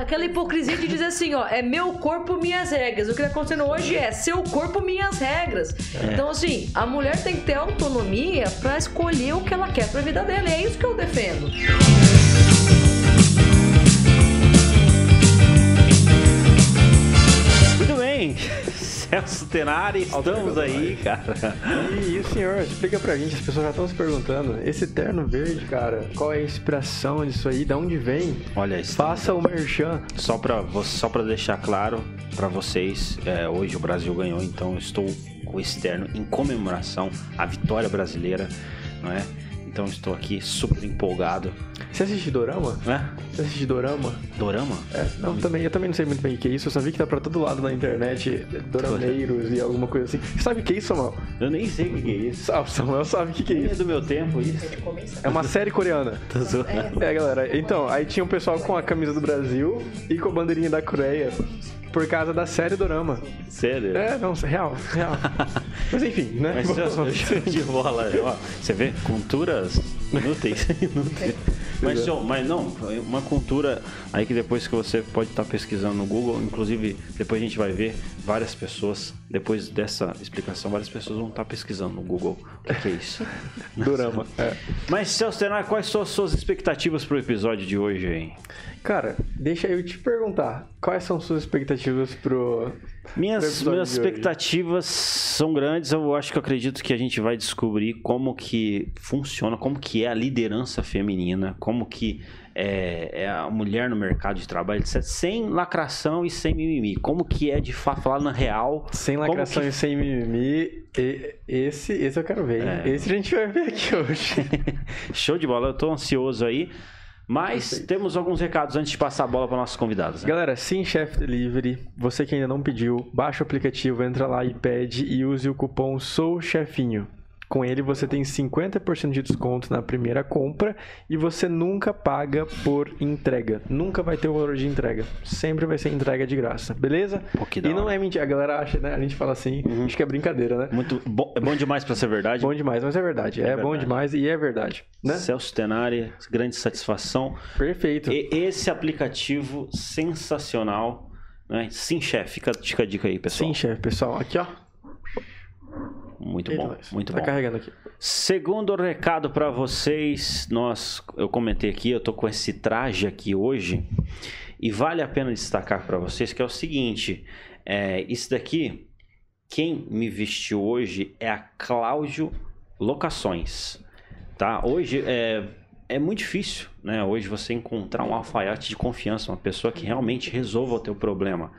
aquela hipocrisia de dizer assim, ó, é meu corpo, minhas regras. O que tá acontecendo hoje é seu corpo, minhas regras. É. Então, assim, a mulher tem que ter autonomia pra escolher o que ela quer pra vida dela. E é isso que eu defendo. Celso Tenari, estamos aí, cara. E, e o senhor, explica pra gente, as pessoas já estão se perguntando, esse terno verde, cara, qual é a inspiração disso aí, da onde vem? Olha, isso Faça o merchan. Só para só para deixar claro para vocês, é, hoje o Brasil ganhou, então eu estou com o externo em comemoração à vitória brasileira, não é? Então estou aqui super empolgado, Você assiste Dorama? né? Você assiste Dorama? Dorama? É, não, também, eu também não sei muito bem o que é isso, eu só vi que tá pra todo lado na internet, dorameiros e alguma coisa assim. Você sabe o que é isso, Samuel? Eu nem sei o que é isso. Ah, o Samuel sabe o que é é isso. do meu tempo isso. É uma série coreana. Tô zoando. É, galera, então, aí tinha um pessoal com a camisa do Brasil e com a bandeirinha da Coreia por causa da série Dorama. Sério? É, não, real, real. Mas enfim, né? Mas de bola, ó, você vê? Culturas inúteis. inúteis. Mas, show, mas não, uma cultura aí que depois que você pode estar pesquisando no Google, inclusive depois a gente vai ver várias pessoas, depois dessa explicação, várias pessoas vão estar pesquisando no Google o que, que é isso. Dorama. É. Mas, Celso Tenar, quais são as suas expectativas pro episódio de hoje aí? Cara, deixa eu te perguntar, quais são suas expectativas pro. Minhas, minhas de hoje? expectativas são grandes. Eu acho que eu acredito que a gente vai descobrir como que funciona, como que é a liderança feminina, como que é, é a mulher no mercado de trabalho, etc. Sem lacração e sem mimimi. Como que é de fato falar na real. Sem lacração que- e sem mimimi, e- esse, esse eu quero ver, hein? É. Esse a gente vai ver aqui hoje. Show de bola, eu tô ansioso aí. Mas Perfeito. temos alguns recados antes de passar a bola para nossos convidados. Né? Galera, Sim Chef Delivery, você que ainda não pediu, baixa o aplicativo, entra lá e pede e use o cupom SOUCHEFINHO. Com ele você tem 50% de desconto na primeira compra e você nunca paga por entrega. Nunca vai ter o valor de entrega. Sempre vai ser entrega de graça, beleza? Pô, e não hora. é mentira, a galera acha, né? A gente fala assim, acho que é brincadeira, né? Muito bom, é bom demais para ser verdade. Bom demais, mas é verdade. É, bom verdade. demais e é verdade, né? Celso Tenari, grande satisfação. Perfeito. E esse aplicativo sensacional, né? Sim, chefe, fica, fica a dica aí, pessoal. Sim, chefe, pessoal. Aqui, ó. Muito bom, muito tá bom. carregando aqui. Segundo recado para vocês, nós, eu comentei aqui, eu tô com esse traje aqui hoje e vale a pena destacar para vocês que é o seguinte, é, isso daqui, quem me vestiu hoje é a Cláudio Locações, tá? Hoje é, é muito difícil, né? Hoje você encontrar um alfaiate de confiança, uma pessoa que realmente resolva o teu problema.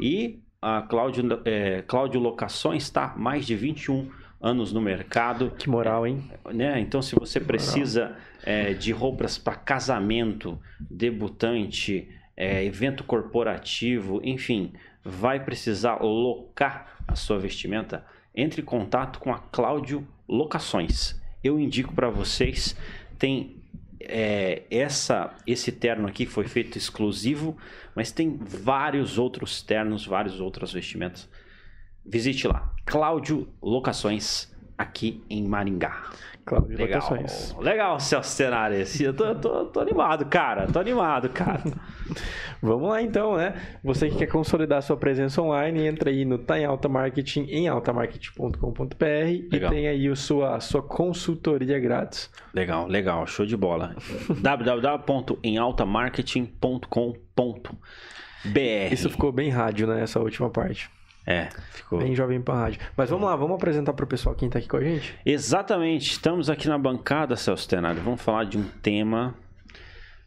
E a Cláudio, é, Cláudio Locações está mais de 21 anos no mercado Que moral, hein? né? Então, se você precisa é, de roupas para casamento, debutante, é, evento corporativo, enfim, vai precisar locar a sua vestimenta, entre em contato com a Cláudio Locações. Eu indico para vocês, tem é, essa esse terno aqui que foi feito exclusivo, mas tem vários outros ternos, vários outros vestimentos. Visite lá, Cláudio Locações, aqui em Maringá. Cláudio Legal, Locações. legal, Celso Tenari. Esse- Eu tô, tô, tô animado, cara. Tô animado, cara. Vamos lá então, né? Você que quer consolidar sua presença online, entra aí no Tá em Alta Marketing em altamarketing.com.br e tem aí a sua, a sua consultoria grátis. Legal, legal, show de bola. www.emaltamarketing.com.br Isso ficou bem rádio, né? Essa última parte. É, ficou. Bem jovem pra rádio. Mas vamos lá, vamos apresentar pro pessoal quem tá aqui com a gente? Exatamente, estamos aqui na bancada, Celso Tenari. Vamos falar de um tema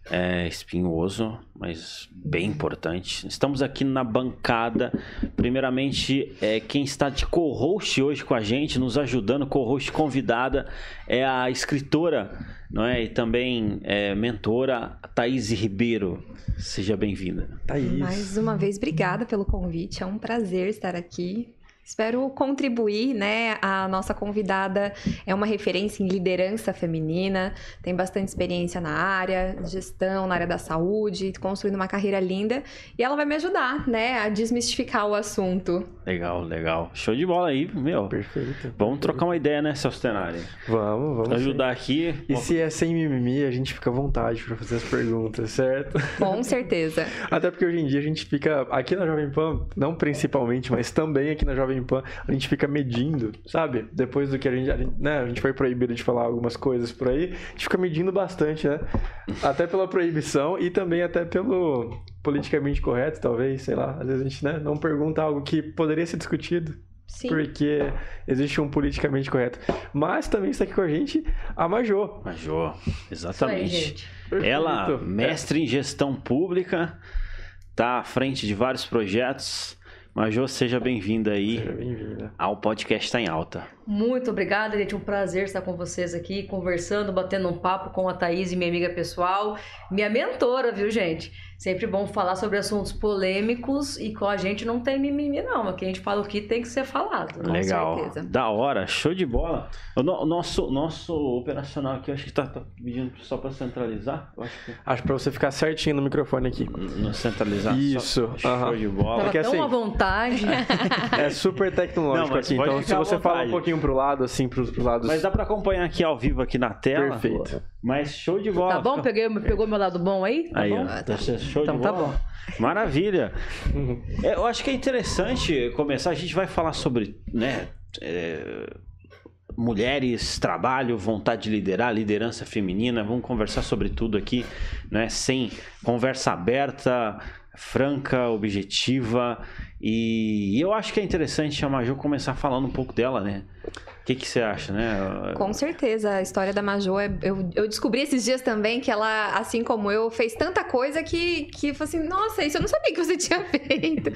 é, espinhoso, mas bem importante. Estamos aqui na bancada. Primeiramente, é, quem está de co-host hoje com a gente, nos ajudando, co-host convidada, é a escritora não é? e também é, mentora Thaís Ribeiro. Seja bem-vinda. Thaís. Mais uma vez, obrigada pelo convite. É um prazer estar aqui. Espero contribuir, né? A nossa convidada é uma referência em liderança feminina, tem bastante experiência na área, gestão, na área da saúde, construindo uma carreira linda, e ela vai me ajudar, né, a desmistificar o assunto. Legal, legal. Show de bola aí, meu. Perfeito. Vamos trocar uma ideia, né, Celso Tenari? Vamos, vamos. Ajudar aqui. sim. E se é sem mimimi, a gente fica à vontade para fazer as perguntas, certo? Com certeza. Até porque hoje em dia a gente fica, aqui na Jovem Pan, não principalmente, mas também aqui na Jovem Pan, a gente fica medindo, sabe? Depois do que a gente, a gente, né, a gente foi proibido de falar algumas coisas por aí, a gente fica medindo bastante, né? Até pela proibição e também até pelo politicamente correto, talvez, sei lá. Às vezes a gente né, não pergunta algo que poderia ser discutido. Sim. Porque existe um politicamente correto. Mas também está aqui com a gente a Majô. Aí, exatamente. gente. Ela, mestre em gestão pública, tá à frente de vários projetos. Major, seja bem-vinda aí Seja bem-vinda. ao podcast Tá em Alta. Muito obrigada, gente. Um prazer estar com vocês aqui, conversando, batendo um papo com a Thaís, minha amiga pessoal, minha mentora, viu, gente? Sempre bom falar sobre assuntos polêmicos e com a gente não tem mimimi, não. Aqui a gente fala o que tem que ser falado. Com Legal. certeza. Da hora, show de bola. O no- nosso, nosso operacional aqui, eu acho que tá, tá pedindo só para centralizar. Eu acho que Acho pra você ficar certinho no microfone aqui. no centralizar. só- Isso, show de bola. Tava que tão assim- à vontade. É super tecnológico Não, aqui, então se você falar um vontade. Pouquinho pro lado, assim, pros, pros lados. Mas dá para acompanhar aqui ao vivo aqui na tela. Perfeito. Mas show de bola. Tá bom? Peguei, pegou meu lado bom aí? Tá Aí, bom? ó. Tá show Então de tá bola. bom. Maravilha. Uhum. É, eu acho que é interessante começar. A gente vai falar sobre, né, é, mulheres, trabalho, vontade de liderar, liderança feminina. Vamos conversar sobre tudo aqui, né? Sem conversa aberta, franca, objetiva. E eu acho que é interessante a Maju começar falando um pouco dela, né? O que, que você acha, né? Com certeza, a história da Majô, é, eu, eu descobri esses dias também que ela, assim como eu, fez tanta coisa que, que eu falei assim, nossa, isso eu não sabia que você tinha feito.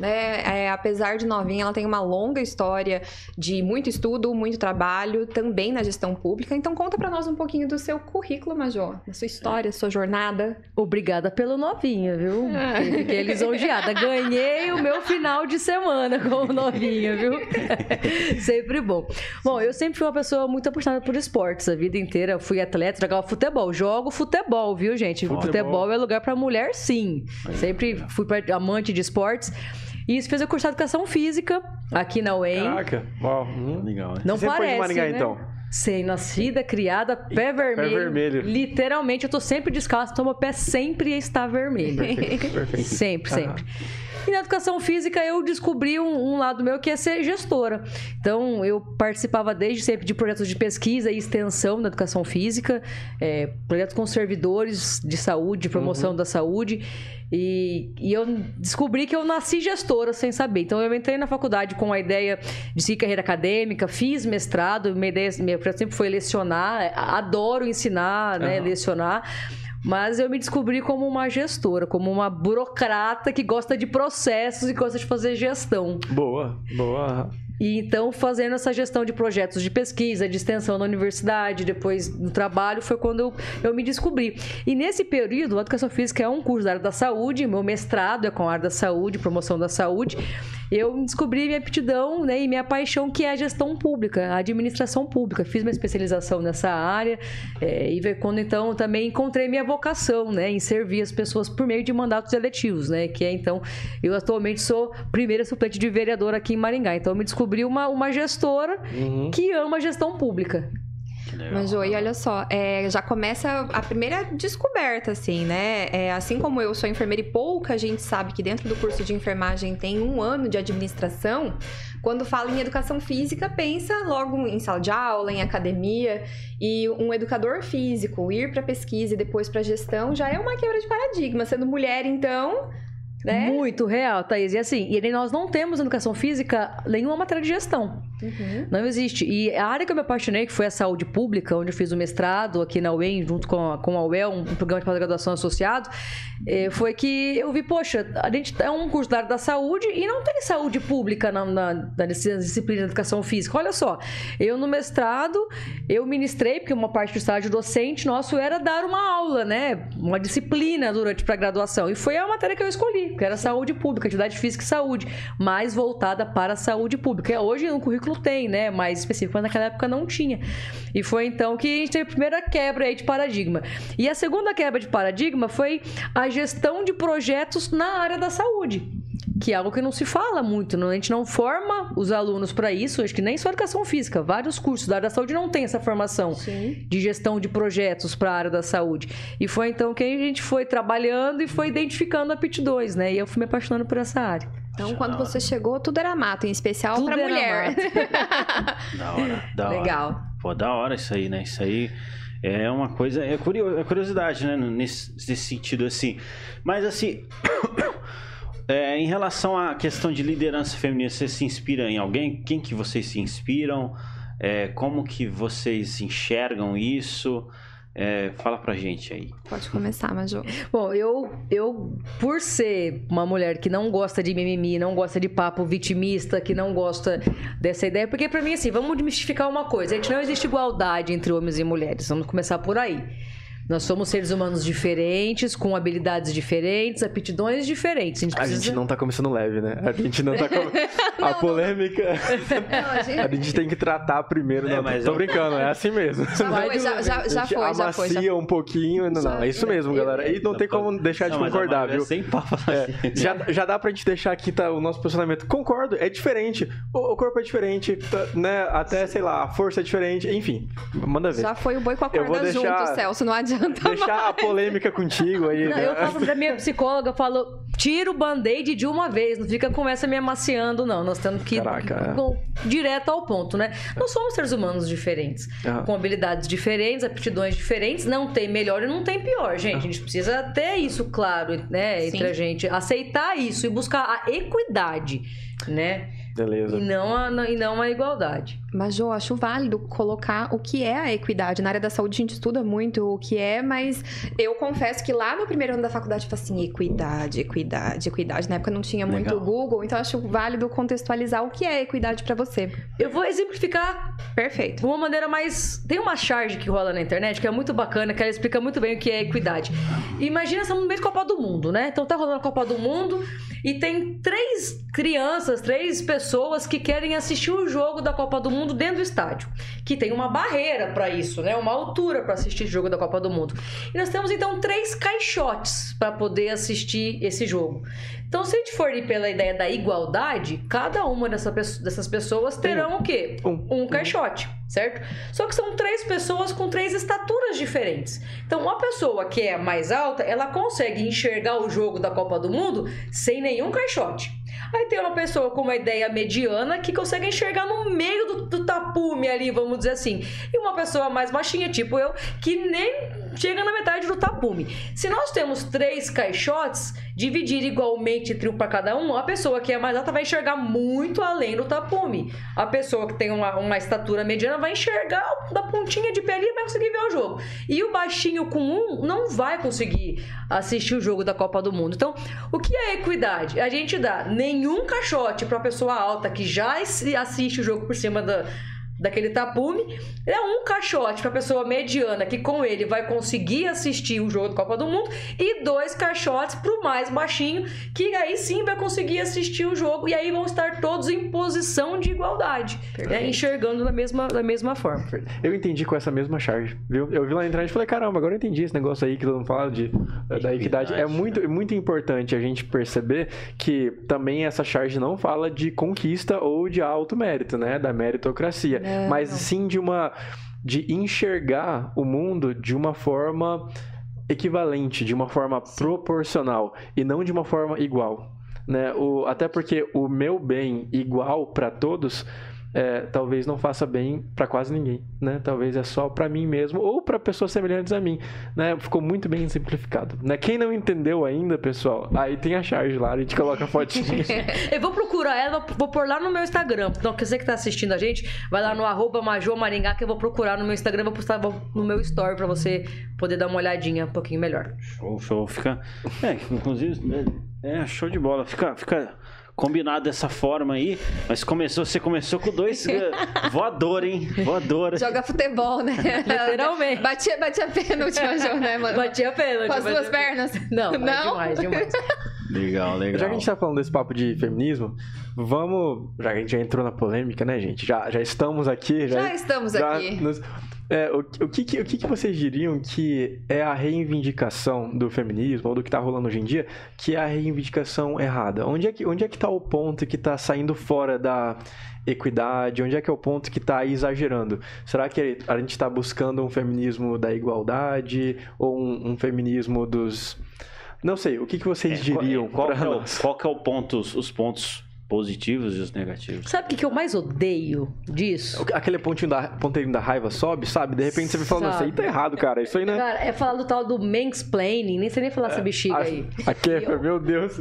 né? É, apesar de novinha, ela tem uma longa história de muito estudo, muito trabalho, também na gestão pública. Então conta pra nós um pouquinho do seu currículo, Majô, da sua história, sua jornada. Obrigada pelo novinho, viu? Fiquei lisonjeada. Ganhei o meu final de semana com o novinho, viu? sempre bom. Bom, eu sempre fui uma pessoa muito apaixonada por esportes. A vida inteira fui atleta, jogava futebol. Jogo futebol, viu, gente? Futebol. Futebol, é lugar pra mulher, sim. Sempre fui amante de esportes. E isso fez eu cursar educação física aqui na UEM. Caraca, uau. Hum. Legal, né? Não Você sempre foi parece, de Maringá, né? então? Sem nascida, criada, pé vermelho. vermelho. Literalmente, eu tô sempre descalço, então meu pé sempre está vermelho. Perfeito, perfeito. Sempre, Aham. E na educação física eu descobri um, um lado meu que é ser gestora. Então eu participava desde sempre de projetos de pesquisa e extensão na educação física, é, projetos com servidores de saúde, de promoção Uhum. da saúde. E, e eu descobri que eu nasci gestora sem saber. Então eu entrei na faculdade com a ideia de seguir carreira acadêmica, fiz mestrado, minha ideia projeto sempre foi lecionar, adoro ensinar, né, Aham. lecionar. Mas eu me descobri como uma gestora, como uma burocrata que gosta de processos e gosta de fazer gestão. Boa, boa. E então, fazendo essa gestão de projetos de pesquisa, de extensão na universidade, depois no trabalho, foi quando eu, eu me descobri. E nesse período, a Educação Física é um curso da área da saúde, meu mestrado é com a área da saúde, promoção da saúde. Eu descobri minha aptidão né, e minha paixão, que é a gestão pública, a administração pública. Fiz uma especialização nessa área é, e foi quando então também encontrei minha vocação né, em servir as pessoas por meio de mandatos eletivos, né? Que é então, eu atualmente sou primeira suplente de vereador aqui em Maringá. Então eu me descobri uma, uma gestora Uhum. que ama a gestão pública. Legal. Mas, Joey, olha só, é, já começa a primeira descoberta, assim, né? É, assim como eu sou enfermeira e pouca gente sabe que dentro do curso de enfermagem tem um ano de administração, quando fala em educação física, pensa logo em sala de aula, em academia, e um educador físico ir para pesquisa e depois para gestão já é uma quebra de paradigma. Sendo mulher, então, né? Muito real, Thaís. E assim, e nós não temos educação física nenhuma matéria de gestão. Uhum. Não existe. E a área que eu me apaixonei, que foi a saúde pública, onde eu fiz o mestrado aqui na UEM, junto com a, com a UEL, um programa de pós-graduação associado, eh, foi que eu vi, poxa, a gente é um curso da área da saúde e não tem saúde pública na, na, na disciplina de educação física. Olha só, eu no mestrado, eu ministrei, porque uma parte do estágio docente nosso era dar uma aula, né? Uma disciplina durante para graduação. E foi a matéria que eu escolhi, que era saúde pública, atividade física e saúde, mais voltada para a saúde pública. Hoje no currículo currículo tem, né? Mais específico, mas naquela época não tinha. E foi então que a gente teve a primeira quebra aí de paradigma. E a segunda quebra de paradigma foi a gestão de projetos na área da saúde que é algo que não se fala muito, não? a gente não forma os alunos para isso, acho que nem só educação física, vários cursos da área da saúde não tem essa formação Sim. de gestão de projetos para a área da saúde. E foi então que a gente foi trabalhando e foi identificando aptidões, né? E eu fui me apaixonando por essa área. Então, quando você chegou, tudo era mato, em especial para mulher. da hora, da hora. Legal. Pô, da hora isso aí, né? Isso aí é uma coisa, é, é curiosidade, né? Nesse, nesse sentido, assim. Mas, assim, é, em relação à questão de liderança feminina, você se inspira em alguém? Quem que vocês se inspiram? É, como que vocês enxergam isso? É, fala pra gente aí. Pode começar, Maju. Bom, eu, eu, por ser uma mulher que não gosta de mimimi, não gosta de papo vitimista, que não gosta dessa ideia, porque pra mim, assim, vamos desmistificar uma coisa: a gente não existe igualdade entre homens e mulheres. Vamos começar por aí. Nós somos seres humanos diferentes, com habilidades diferentes, aptidões diferentes. A gente, precisa... a gente não tá começando leve, né? A gente não tá com... a polêmica. Não, a, gente... a, gente... tem que tratar primeiro. É, não, mas tô eu... brincando, é assim mesmo. Já foi, já, já, já foi, já foi. Já... um pouquinho. Não, não, é isso mesmo, galera. E não tem como deixar de concordar, viu? Sem papo. É, já, já dá pra gente deixar aqui tá, o nosso posicionamento. Concordo, é diferente. O, o corpo é diferente, tá, né? Até, sei lá, a força é diferente. Enfim, manda ver. Já foi o boi com a corda deixar... junto, Celso. Não adianta adianta Deixar mais. a polêmica contigo aí. Não, né? Eu falo pra minha psicóloga, eu falo, tira o band-aid de uma vez, não fica com essa me amaciando, não. Nós temos que ir é. direto ao ponto, né? Nós somos seres humanos diferentes, uhum. com habilidades diferentes, aptidões diferentes, não tem melhor e não tem pior, gente. Uhum. A gente precisa ter isso claro, né, entre Sim. a gente, aceitar isso e buscar a equidade, né? Beleza. E não a, e não a igualdade. Mas, eu acho válido colocar o que é a equidade. Na área da saúde a gente estuda muito o que é, mas eu confesso que lá no primeiro ano da faculdade eu falei assim, equidade, equidade, equidade. Na época não tinha muito Legal. Google, então acho válido contextualizar o que é equidade para você. Eu vou exemplificar. Perfeito. De uma maneira mais... Tem uma charge que rola na internet que é muito bacana, que ela explica muito bem o que é equidade. Imagina, estamos no meio da Copa do Mundo, né? Então tá rolando a Copa do Mundo e tem três crianças, três pessoas que querem assistir o jogo da Copa do Mundo dentro do estádio, que tem uma barreira para isso, né? Uma altura para assistir o jogo da Copa do Mundo. E nós temos então três caixotes para poder assistir esse jogo. Então, se a gente for ir pela ideia da igualdade, cada uma dessa, dessas pessoas terão o quê? Um, um caixote, certo? Só que são três pessoas com três estaturas diferentes. Então, uma pessoa que é mais alta, ela consegue enxergar o jogo da Copa do Mundo sem nenhum caixote. Aí tem uma pessoa com uma ideia mediana que consegue enxergar no meio do, do tapume ali, vamos dizer assim. E uma pessoa mais baixinha, tipo eu, que nem chega na metade do tapume. Se nós temos três caixotes, dividir igualmente entre um para cada um, a pessoa que é mais alta vai enxergar muito além do tapume. A pessoa que tem uma, uma estatura mediana vai enxergar da pontinha de pé ali e vai conseguir ver o jogo. E o baixinho com um não vai conseguir assistir o jogo da Copa do Mundo. Então, o que é equidade? A gente dá nenhum caixote para a pessoa alta que já assiste o jogo por cima da daquele tapume, é um caixote para pessoa mediana que com ele vai conseguir assistir o jogo da Copa do Mundo e dois caixotes para o mais baixinho que aí sim vai conseguir assistir o jogo e aí vão estar todos em posição de igualdade, né? enxergando da mesma, da mesma forma. Eu entendi com essa mesma charge, viu? Eu vi lá na internet e falei, caramba, agora eu entendi esse negócio aí que todo mundo fala de, da equidade. É muito, é muito importante a gente perceber que também essa charge não fala de conquista ou de alto mérito, né? Da meritocracia é, mas não. sim de uma de enxergar o mundo de uma forma equivalente, de uma forma sim. proporcional e não de uma forma igual, né? O, até porque o meu bem igual para todos é, talvez não faça bem para quase ninguém, né? Talvez é só para mim mesmo ou para pessoas semelhantes a mim, né? Ficou muito bem simplificado, né? Quem não entendeu ainda, pessoal, aí tem a charge lá, a gente coloca a fotinha. Eu vou procurar ela, vou pôr lá no meu Instagram. Então, você que tá assistindo a gente, vai lá no arroba Maringá, que eu vou procurar no meu Instagram, vou postar no meu story pra você poder dar uma olhadinha um pouquinho melhor. Show, show. Fica. É, inclusive, é, é show de bola. Fica. fica combinado dessa forma aí, mas começou, você começou com dois voador, hein? Voador. Joga futebol, né? Literalmente. Batia, batia pênalti hoje, né, mano? Batia pênalti. Com as duas pernas. Não, não? demais, demais. Legal, legal. Já que a gente tá falando desse papo de feminismo, vamos. Já que a gente já entrou na polêmica, né, gente? Já, já estamos aqui. Já, já estamos já aqui. Nos, é, o, o, que, que, o que, que vocês diriam que é a reivindicação do feminismo, ou do que está rolando hoje em dia, que é a reivindicação errada? Onde é que onde é que está o ponto que está saindo fora da equidade? Onde é que é o ponto que está exagerando? Será que a gente está buscando um feminismo da igualdade ou um, um feminismo dos... Não sei, o que, que vocês é, diriam? Qual, qual, é o, qual que é o ponto, os pontos positivos e os negativos. Sabe o que, que eu mais odeio disso? Aquele pontinho da, ponteirinho da raiva sobe, sabe? De repente você vai falando, isso aí tá errado, cara. Isso aí não é... Cara, é falar do tal do mansplaining, nem sei nem falar é, essa bexiga a, aí. A eu... meu Deus.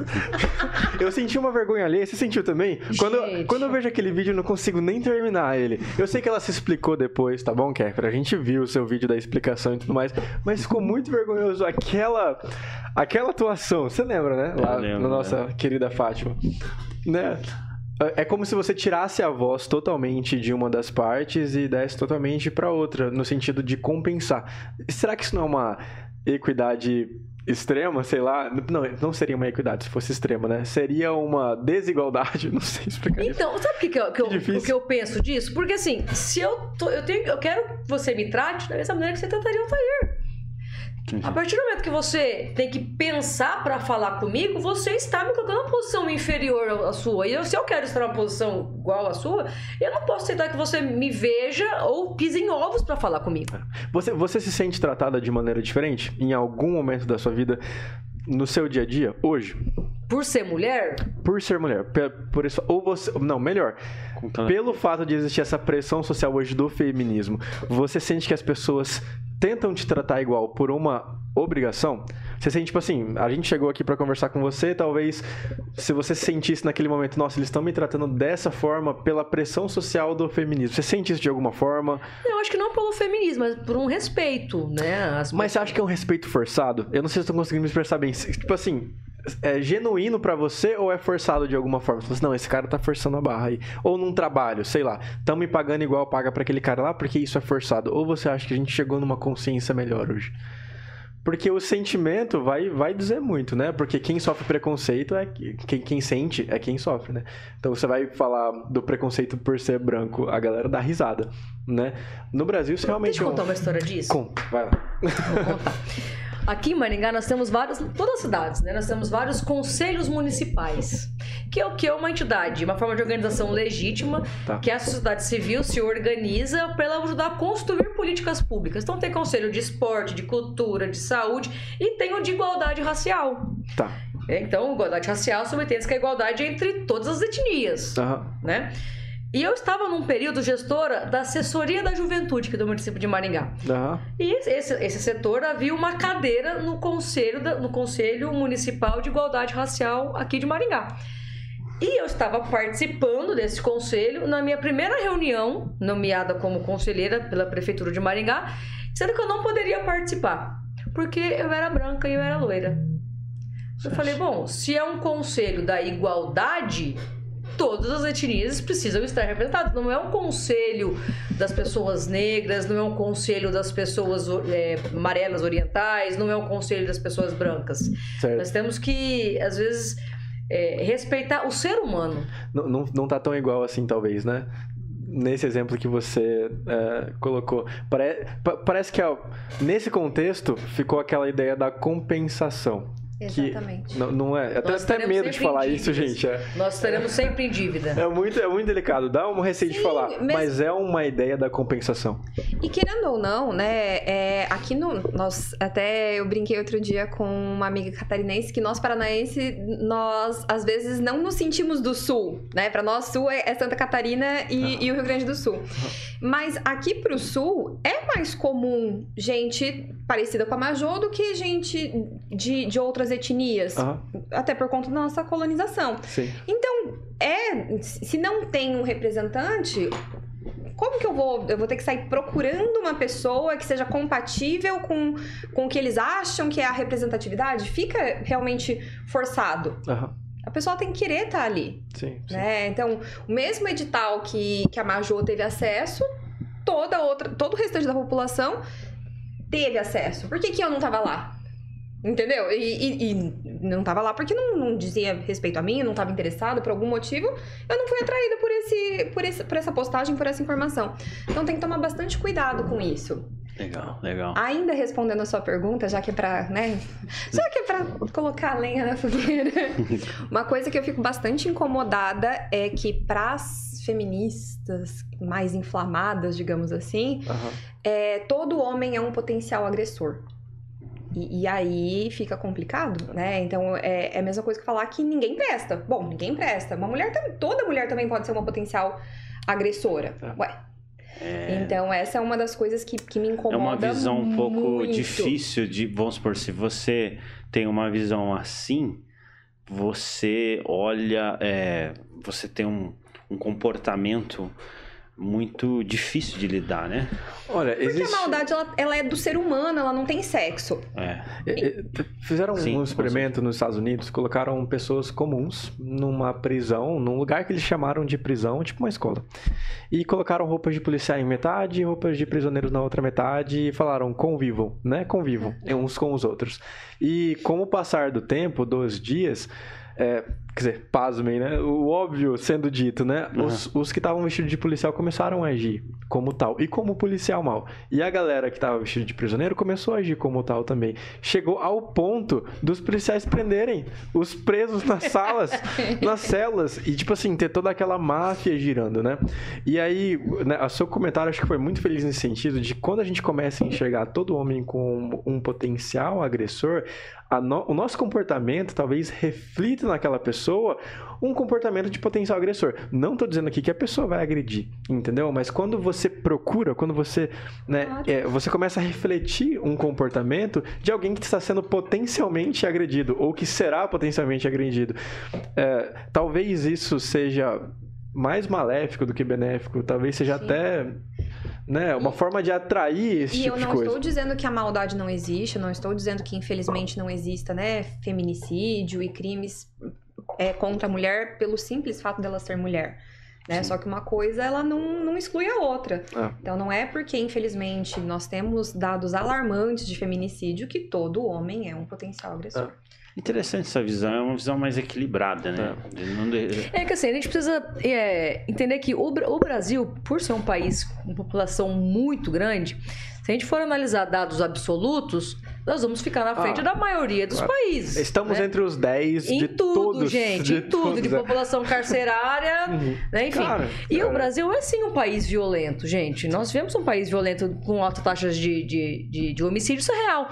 eu senti uma vergonha ali, você sentiu também? Quando, quando eu vejo aquele vídeo, eu não consigo nem terminar ele. Eu sei que ela se explicou depois, tá bom, Kéfera? A gente viu o seu vídeo da explicação e tudo mais, mas ficou muito vergonhoso aquela, aquela atuação. Você lembra, né? Lá lembro, na nossa né? querida Fátima né? É como se você tirasse a voz totalmente de uma das partes e desse totalmente para outra, no sentido de compensar. Será que isso não é uma equidade extrema, sei lá? Não, não seria uma equidade se fosse extrema, né? Seria uma desigualdade, não sei explicar Então, isso. sabe o que, que, eu, que, eu, que eu penso disso? Porque assim, se eu, tô, eu, tenho, eu quero que você me trate da mesma maneira que você trataria o Tair. A partir do momento que você tem que pensar para falar comigo, você está me colocando uma posição inferior à sua. E eu, se eu quero estar numa posição igual à sua, eu não posso aceitar que você me veja ou pise em ovos para falar comigo. Você, você se sente tratada de maneira diferente em algum momento da sua vida, no seu dia a dia, hoje? Por ser mulher? Por ser mulher. Por isso, ou você. Não, melhor. Pelo fato de existir essa pressão social hoje do feminismo, você sente que as pessoas tentam te tratar igual por uma obrigação, você sente, tipo assim, a gente chegou aqui para conversar com você, talvez se você sentisse naquele momento, nossa, eles estão me tratando dessa forma pela pressão social do feminismo. Você sente isso de alguma forma? Eu acho que não pelo feminismo, mas por um respeito, né? As... Mas você acha que é um respeito forçado? Eu não sei se estou conseguindo me expressar bem. Tipo assim, é genuíno para você ou é forçado de alguma forma? Você fala assim, não, esse cara tá forçando a barra aí. Ou num trabalho, sei lá, tão me pagando igual paga para aquele cara lá porque isso é forçado. Ou você acha que a gente chegou numa consciência melhor hoje? Porque o sentimento vai, vai dizer muito, né? Porque quem sofre preconceito é quem, quem sente é quem sofre, né? Então você vai falar do preconceito por ser branco, a galera dá risada, né? No Brasil isso realmente. Deixa eu contar uma história disso. Conta, vai lá. Vou contar. Aqui em Maringá nós temos vários, todas as cidades, né? Nós temos vários conselhos municipais, que é o que é uma entidade, uma forma de organização legítima, tá. que a sociedade civil se organiza para ajudar a construir políticas públicas. Então tem conselho de esporte, de cultura, de saúde e tem o de igualdade racial. Tá. Então, igualdade racial subentende que é a igualdade entre todas as etnias, uhum. né? E eu estava num período gestora da assessoria da juventude aqui do município de Maringá. Uhum. E esse, esse setor havia uma cadeira no conselho, da, no conselho Municipal de Igualdade Racial aqui de Maringá. E eu estava participando desse conselho na minha primeira reunião, nomeada como conselheira pela Prefeitura de Maringá, sendo que eu não poderia participar, porque eu era branca e eu era loira. Eu falei, bom, se é um conselho da igualdade, todas as etnias precisam estar representadas. Não é um conselho das pessoas negras, não é um conselho das pessoas é, amarelas orientais, não é um conselho das pessoas brancas. Certo. Nós temos que, às vezes, é, respeitar o ser humano. Não, não, não tá tão igual assim, talvez, né? nesse exemplo que você é, colocou. Pare, parece que nesse contexto ficou aquela ideia da compensação. Exatamente. não, não é. Até, até medo de falar isso, gente. É, Nós estaremos sempre em dívida. é muito, é muito delicado. Dá um receio de Sim, falar, mas- mas é uma ideia da compensação. E querendo ou não, né, é, aqui no. Nós, até eu brinquei outro dia com uma amiga catarinense que nós paranaense, nós às vezes não nos sentimos do sul, né? Pra nós, sul é, é Santa Catarina e, e o Rio Grande do Sul. Mas aqui pro sul é mais comum gente parecida com a Majô do que gente de, de outras etnias. Aham, Até por conta da nossa colonização. sim. Então, é, se não tem um representante, como que eu vou? Eu vou ter que sair procurando uma pessoa que seja compatível com, com o que eles acham que é a representatividade? Fica realmente forçado. Aham, A pessoa tem que querer estar ali, sim, sim. né? Então, o mesmo edital que, que a Majô teve acesso, toda outra, todo o restante da população teve acesso. Por que, que eu não tava lá? Entendeu? E, e- e não tava lá porque não, não dizia respeito a mim, não tava interessado por algum motivo. Eu não fui atraída por, esse, por, esse, por essa postagem, por essa informação. Então tem que tomar bastante cuidado com isso. Legal, legal. Ainda respondendo a sua pergunta, já que é pra, né? Já que é pra colocar a lenha na fogueira. Uma coisa que eu fico bastante incomodada é que pras feministas mais inflamadas, digamos assim, Aham. é, todo homem é um potencial agressor. E, e aí fica complicado, né? Então é, é a mesma coisa que falar que ninguém presta. Bom, ninguém presta. Uma mulher também, toda mulher também pode ser uma potencial agressora. É. Ué. É, Então essa é uma das coisas que, que me é incomoda uma visão um pouco muito. difícil de, vamos supor, se você tem uma visão assim, você olha, é, você tem um, um comportamento muito difícil de lidar, né? Olha, Porque existe... a maldade, ela, ela é do ser humano, ela não tem sexo. É. É, Fizeram Sim, um experimento nos Estados Unidos, colocaram pessoas comuns numa prisão, num lugar que eles chamaram de prisão, tipo uma escola. E colocaram roupas de policiais em metade, roupas de prisioneiros na outra metade e falaram convivam, né? Convivam uns com os outros. E com o passar do tempo, dos dias, é, quer dizer, pasmem, né? O óbvio sendo dito, né? Os, os que estavam vestidos de policial começaram a agir como tal e como policial mal. E a galera que estava vestida de prisioneiro começou a agir como tal também. Chegou ao ponto dos policiais prenderem os presos nas salas, nas celas e tipo assim ter toda aquela máfia girando, né? E aí, né, o seu comentário acho que foi muito feliz nesse sentido de quando a gente começa a enxergar todo homem como um potencial agressor, a no- o nosso comportamento talvez reflita naquela pessoa um comportamento de potencial agressor. Não tô dizendo aqui que a pessoa vai agredir, entendeu? Mas quando você procura, quando você, né, é, você começa a refletir um comportamento de alguém que está sendo potencialmente agredido ou que será potencialmente agredido, é, talvez isso seja mais maléfico do que benéfico, talvez seja Sim. até né, uma forma de atrair esse E tipo eu de não coisa. estou dizendo que a maldade não existe, eu não estou dizendo que infelizmente não exista, né, feminicídio e crimes é, contra a mulher pelo simples fato dela ser mulher. Né? Só que uma coisa ela não, não exclui a outra. Ah. Então não é porque, infelizmente, nós temos dados alarmantes de feminicídio que todo homem é um potencial agressor. Interessante essa visão, é uma visão mais equilibrada, né? De- É que assim, a gente precisa é, entender que o, o Brasil, por ser um país com população muito grande, se a gente for analisar dados absolutos, nós vamos ficar na frente Ah, da maioria dos países. Estamos né? entre os 10 Em de tudo, todos. gente, de em tudo, de todos, é. população carcerária, Uhum. né? Enfim. Cara, E o cara, Brasil é sim um país violento, gente. Nós vivemos um país violento com altas taxas de, de, de, de homicídio, isso é real.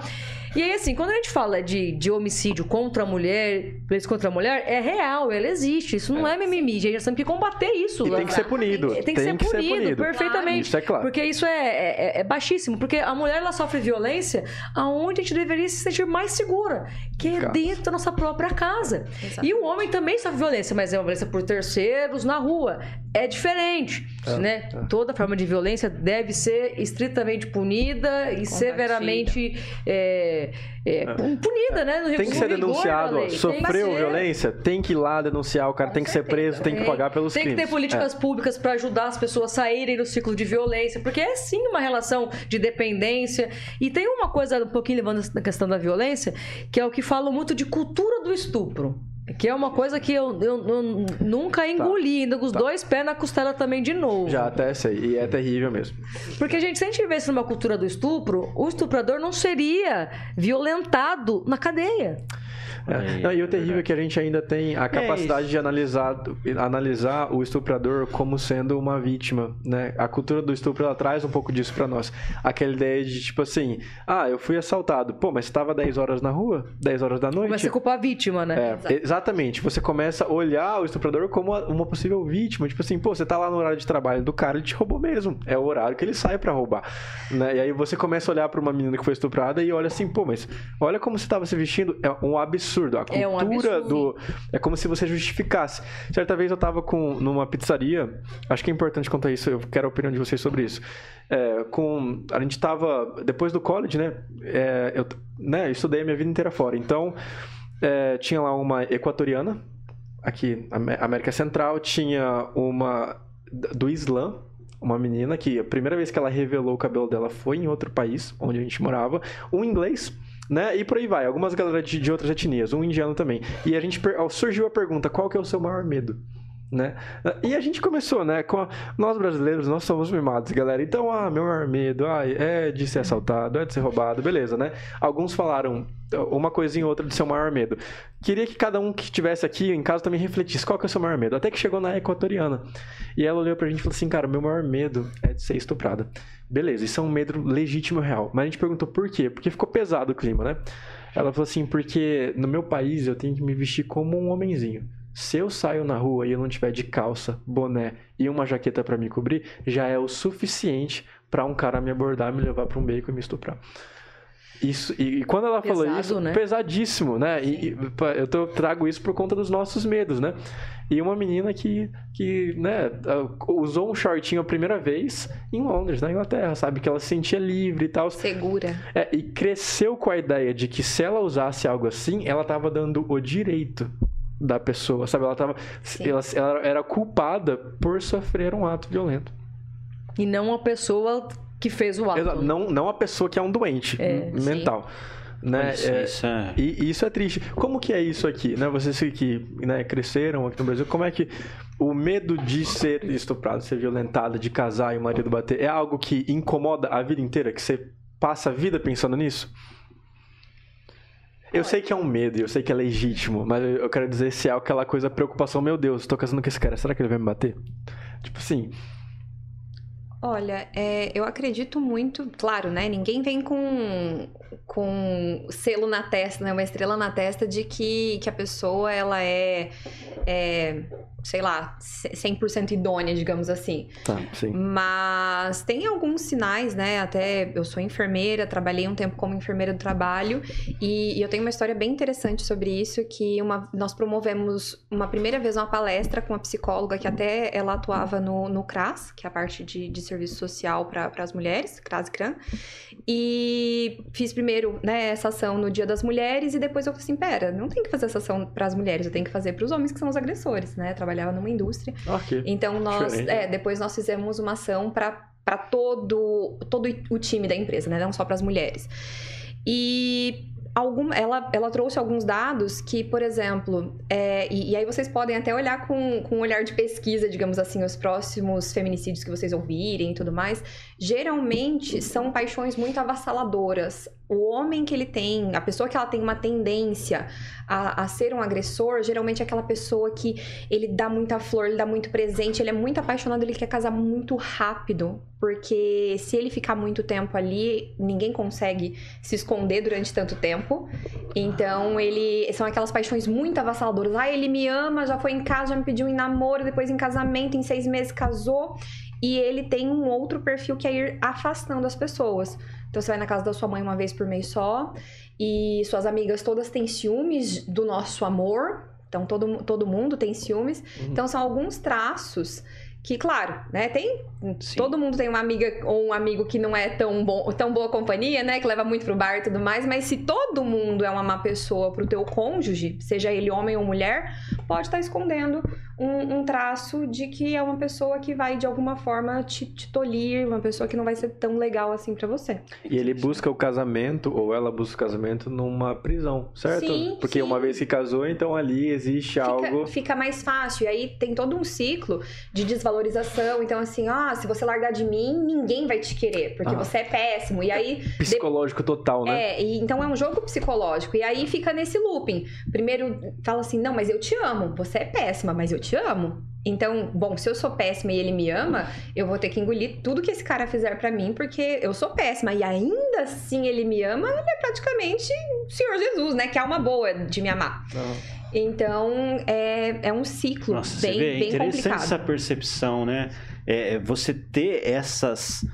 E aí, assim, quando a gente fala de, de homicídio contra a mulher, violência contra a mulher, é real, ela existe. Isso não é, mimimi, gente. Nós temos que combater isso. E tem que ser punido. Tem que, ser, punido, perfeitamente. Isso é claro. Porque isso é, é, é baixíssimo. Porque a mulher ela sofre violência aonde a gente deveria se sentir mais segura, que é dentro da nossa própria casa. Exato. E o homem também sofre violência, mas é uma violência por terceiros na rua. É diferente, É, né? é. Toda forma de violência deve ser estritamente punida e severamente é, é, punida, né? No Tem que ser denunciado. Tem que Sofreu ser. violência, tem que ir lá denunciar. O cara tem que ser preso, tem que Tem. pagar pelos Tem que crimes. ter políticas públicas para ajudar as pessoas a saírem do ciclo de violência, porque é sim uma relação de dependência. E tem uma coisa, um pouquinho levando na questão da violência, que é o que falam muito de cultura do estupro. Que é uma coisa que eu, eu- eu nunca engoli, indo com os Tá. dois pés na costela também de novo. Já até sei, e é terrível mesmo. Porque, gente, se a gente vivesse numa cultura do estupro, o estuprador não seria violentado na cadeia. É. Aí, Não, e o é terrível é que a gente ainda tem a capacidade isso. de analisar, analisar o estuprador como sendo uma vítima, né? A cultura do estupro, ela traz um pouco disso pra nós. Aquela ideia de, tipo assim, ah, eu fui assaltado. Pô, mas você tava 10 horas na rua? 10 horas da noite? Começa a culpar a vítima, né? É, exatamente. Você começa a olhar o estuprador como uma possível vítima. Tipo assim, pô, você tá lá no horário de trabalho do cara, ele te roubou mesmo. É o horário que ele sai pra roubar. Né? E aí você começa a olhar pra uma menina que foi estuprada e olha assim, pô, mas olha como você tava se vestindo. É um absurdo. A É um cultura absurdo. do. É como se você justificasse. Certa vez eu tava com, numa pizzaria. Acho que é importante contar isso. Eu quero a opinião de vocês sobre isso. É, com a gente tava depois do college né é, eu né eu estudei a minha vida inteira fora então é, tinha lá uma equatoriana aqui Amé- América Central tinha uma do Islã uma menina que a primeira vez que ela revelou o cabelo dela foi em outro país onde a gente morava um inglês né? E por aí vai. Algumas galera de, de outras etnias, um indiano também. E a gente per- surgiu a pergunta: qual que é o seu maior medo? Né? E a gente começou, né? Com a- nós brasileiros, nós somos mimados, galera. Então, ah, meu maior medo ai, é de ser assaltado, é de ser roubado, beleza, né? Alguns falaram uma coisinha ou outra de seu maior medo. Queria que cada um que estivesse aqui em casa também refletisse qual que é o seu maior medo. Até que chegou na equatoriana. E ela olhou pra gente e falou assim: cara, meu maior medo é de ser estuprada. Beleza, isso é um medo legítimo e real. Mas a gente perguntou por quê? Porque ficou pesado o clima, né? Ela falou assim: porque no meu país eu tenho que me vestir como um homenzinho. Se eu saio na rua e eu não tiver de calça, boné e uma jaqueta pra me cobrir, já é o suficiente pra um cara me abordar, me levar pra um beco e me estuprar. Isso, e, e quando ela falou Pesado, isso, né? pesadíssimo, né? E, e, eu tô- trago isso por conta dos nossos medos, né? E uma menina que, que né, usou um shortinho a primeira vez em Londres, na Inglaterra, sabe? Que ela se sentia livre e tal. Segura. É, e cresceu com a ideia de que se ela usasse algo assim, ela tava dando o direito da pessoa, sabe? Ela tava. Sim. Ela, ela era culpada por sofrer um ato violento. E não a pessoa que fez o ato. Não, não a pessoa que é um doente É, mental. Né? Isso, É, isso é... E isso é triste. Como que é isso aqui, né? Vocês que né, cresceram aqui no Brasil, como é que o medo de ser estuprado, ser violentado, de casar e o marido bater, é algo que incomoda a vida inteira? Que você passa a vida pensando nisso? Eu sei que é um medo, eu sei que é legítimo, mas eu quero dizer se é aquela coisa, preocupação, meu Deus, tô casando com esse cara, será que ele vai me bater? Tipo assim, Olha, é, eu acredito muito, claro, né? Ninguém vem com, com selo na testa, né? Uma estrela na testa de que, que a pessoa ela é, é, sei lá, 100% idônea, digamos assim. tá, sim. Mas tem alguns sinais, né? Até eu sou enfermeira, trabalhei um tempo como enfermeira do trabalho e, e eu tenho uma história bem interessante sobre isso que uma, nós promovemos uma primeira vez uma palestra com uma psicóloga que até ela atuava no, no CRAS, que é a parte de, de serviço social para as mulheres, CRAS e CRAN. E fiz primeiro né, essa ação no Dia das Mulheres e depois eu falei assim, pera, não tem que fazer essa ação para as mulheres, eu tenho que fazer para os homens que são os agressores, né? Trabalhava numa indústria. Ok. Então nós, é, depois nós fizemos uma ação para para todo todo o time da empresa, né? Não só para as mulheres. E algum, ela, ela trouxe alguns dados que, por exemplo, é, e, e aí vocês podem até olhar com, com um olhar de pesquisa, digamos assim, os próximos feminicídios que vocês ouvirem e tudo mais. Geralmente são paixões muito avassaladoras. O homem que ele tem, a pessoa que ela tem uma tendência a, a ser um agressor, geralmente é aquela pessoa que ele dá muita flor, ele dá muito presente, ele é muito apaixonado, ele quer casar muito rápido. Porque se ele ficar muito tempo ali, ninguém consegue se esconder durante tanto tempo. Então, ele são aquelas paixões muito avassaladoras. Ah, ele me ama, já foi em casa, já me pediu em namoro, depois em casamento, em seis meses casou. E ele tem um outro perfil que é ir afastando as pessoas. Então, você vai na casa da sua mãe uma vez por mês só, e suas amigas todas têm ciúmes do nosso amor. Então, todo, todo mundo tem ciúmes. Então, são alguns traços que, claro, né, tem. Sim. Todo mundo tem uma amiga ou um amigo que não é tão, bom, tão boa companhia, né? Que leva muito pro bar e tudo mais. Mas se todo mundo é uma má pessoa pro teu cônjuge, seja ele homem ou mulher, pode estar escondendo um, um traço de que é uma pessoa que vai, de alguma forma, te, te tolir, uma pessoa que não vai ser tão legal assim para você. E ele busca o casamento, ou ela busca o casamento numa prisão, certo? Sim, Porque sim. uma vez que casou, então ali existe algo. Fica, fica mais fácil. E aí tem todo um ciclo de desvalorização. Então, assim, ah, se você largar de mim, ninguém vai te querer, porque Ah. você é péssimo. E aí. Psicológico total, né? É, e então é um jogo psicológico. E aí fica nesse looping. Primeiro fala assim: não, mas eu te amo. Você é péssima, mas eu te amo. Então, bom, se eu sou péssima e ele me ama, eu vou ter que engolir tudo que esse cara fizer pra mim, porque eu sou péssima. E ainda assim ele me ama, ele é praticamente o Senhor Jesus, né? Que é uma boa de me amar. Então, é, é um ciclo Nossa, bem, você vê, é bem interessante complicado. essa percepção, né? É, você ter essas,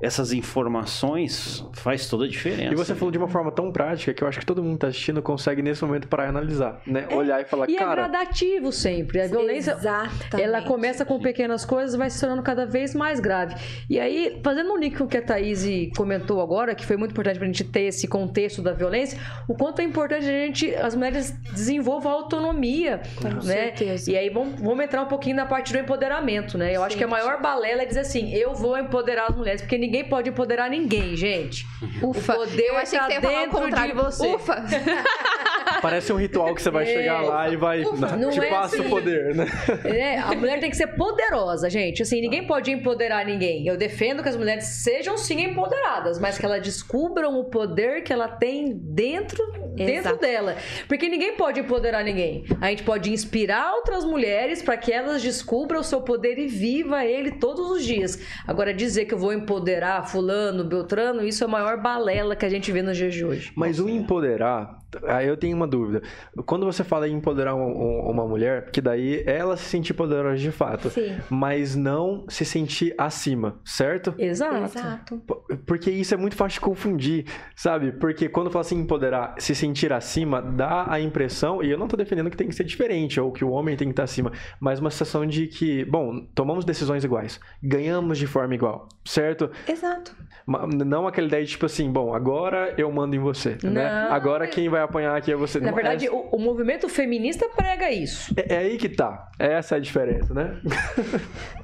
essas informações faz toda a diferença. E você falou de uma forma tão prática que eu acho que todo mundo que tá assistindo consegue nesse momento parar e analisar, né? Olhar e falar, E é cara, gradativo sempre. A violência, Exatamente. ela começa com pequenas coisas e vai se tornando cada vez mais grave. E aí, fazendo um link com o que a Thaís comentou agora, que foi muito importante pra gente ter esse contexto da violência, o quanto é importante a gente, as mulheres desenvolvam a autonomia, Com né? certeza. E aí vamos, vamos entrar um pouquinho na parte do empoderamento, né? Eu acho Sim. que a maior balela é dizer assim, eu vou empoderar as mulheres, porque ninguém pode empoderar ninguém, gente. Ufa, O poder eu achei tá que você ia falar o dentro contrário. de você. Ufa! parece um ritual que você vai É. chegar lá e vai não te é passa assim. o poder, né? É, a mulher tem que ser poderosa, gente. Assim, ninguém pode empoderar ninguém. Eu defendo que as mulheres sejam sim empoderadas, mas que elas descubram o poder que ela tem dentro, dentro Exato. dela. Porque ninguém pode empoderar ninguém. A gente pode inspirar outras mulheres para que elas descubram o seu poder e viva ele todos os dias. Agora, dizer que eu vou empoderar fulano, beltrano, isso é a maior balela que a gente vê nos dias de hoje. Mas o empoderar, eu tenho uma dúvida. Quando você fala em empoderar um- um- uma mulher, que daí ela se sentir poderosa de fato, Sim. mas não se sentir acima, certo? Exato. Exato. Porque isso é muito fácil de confundir, sabe? Porque quando fala assim empoderar, se sentir acima, dá a impressão, e eu não tô defendendo que tem que ser diferente, ou que o homem tem que estar acima, mas uma sensação de que, bom, tomamos decisões iguais, ganhamos de forma igual, certo? Exato. Não aquela ideia de tipo assim, bom, agora eu mando em você, né? Não, Agora quem vai apanhar aqui é você. Na Não, verdade, é, o, o movimento feminista prega isso. é, é aí que tá. Essa é a diferença, né?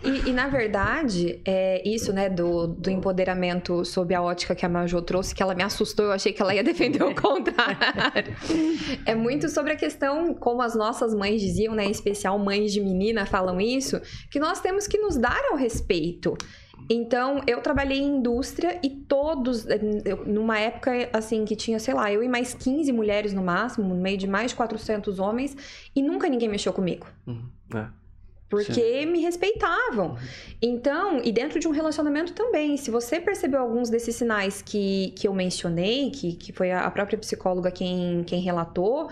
E, e, na verdade, é isso, né, do, do empoderamento sob a ótica que a Majô trouxe, que ela me assustou, eu achei que ela ia defender o contrário. É muito sobre a questão, como as nossas mães diziam, né, em especial mães de menina falam isso, que nós temos que nos dar ao respeito. Então, eu trabalhei em indústria e todos, eh, eu- numa época assim que tinha, sei lá, eu e mais 15 mulheres no máximo, no meio de mais de 400 homens, e nunca ninguém mexeu comigo. É. Porque me respeitavam. Então, e dentro de um relacionamento também, se você percebeu alguns desses sinais que, que eu mencionei, que, que foi a própria psicóloga quem, quem relatou,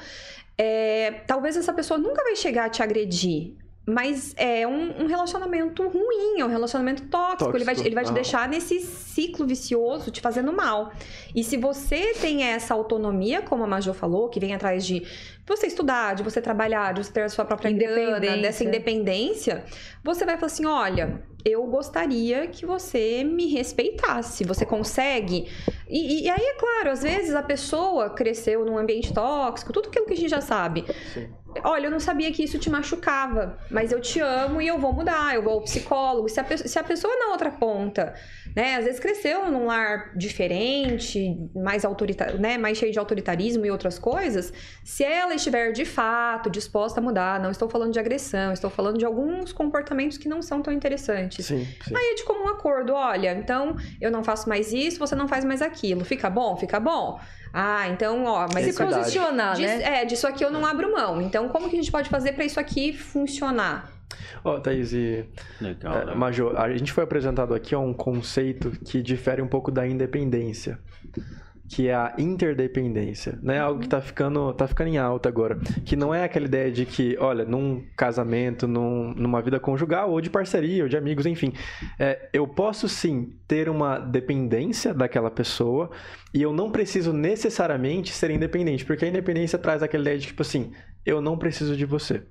é, talvez essa pessoa nunca vai chegar a te agredir. Mas é um, um relacionamento ruim, é um relacionamento tóxico. Ele vai, te- Tóxico, ele vai te ah. deixar nesse ciclo vicioso, te fazendo mal. E se você tem essa autonomia, como a Majô falou, que vem atrás de você estudar, de você trabalhar, de você ter a sua própria grana, Independência. dessa independência, você vai falar assim: olha, eu gostaria que você me respeitasse. Você consegue? E, e aí, é claro, às vezes a pessoa cresceu num ambiente tóxico, tudo aquilo que a gente já sabe. Sim. Olha, eu não sabia que isso te machucava, mas eu te amo e eu vou mudar, eu vou ao psicólogo. Se a, pe- se a pessoa na outra ponta, né, às vezes cresceu num lar diferente, mais autoritário, né, mais cheio de autoritarismo e outras coisas, se ela estiver de fato disposta a mudar, não estou falando de agressão, estou falando de alguns comportamentos que não são tão interessantes. Sim, sim. Aí é de comum acordo, olha, então eu não faço mais isso, você não faz mais aquilo. Fica bom? Fica bom. Ah, então, ó, mas Se isso aqui- posicionar, né? É, disso aqui eu não abro mão. Então, como que a gente pode fazer pra isso aqui funcionar? Ó, Thaís e Legal, é, né? Major, a gente foi apresentado aqui a um conceito que difere um pouco da independência. Que é a interdependência, né? Algo que tá ficando, tá ficando em alta agora. Que não é aquela ideia de que, olha, num casamento, num- numa vida conjugal, ou de parceria, ou de amigos, enfim. É, eu posso sim ter uma dependência daquela pessoa e eu não preciso necessariamente ser independente, porque a independência traz aquela ideia de tipo assim, eu não preciso de você.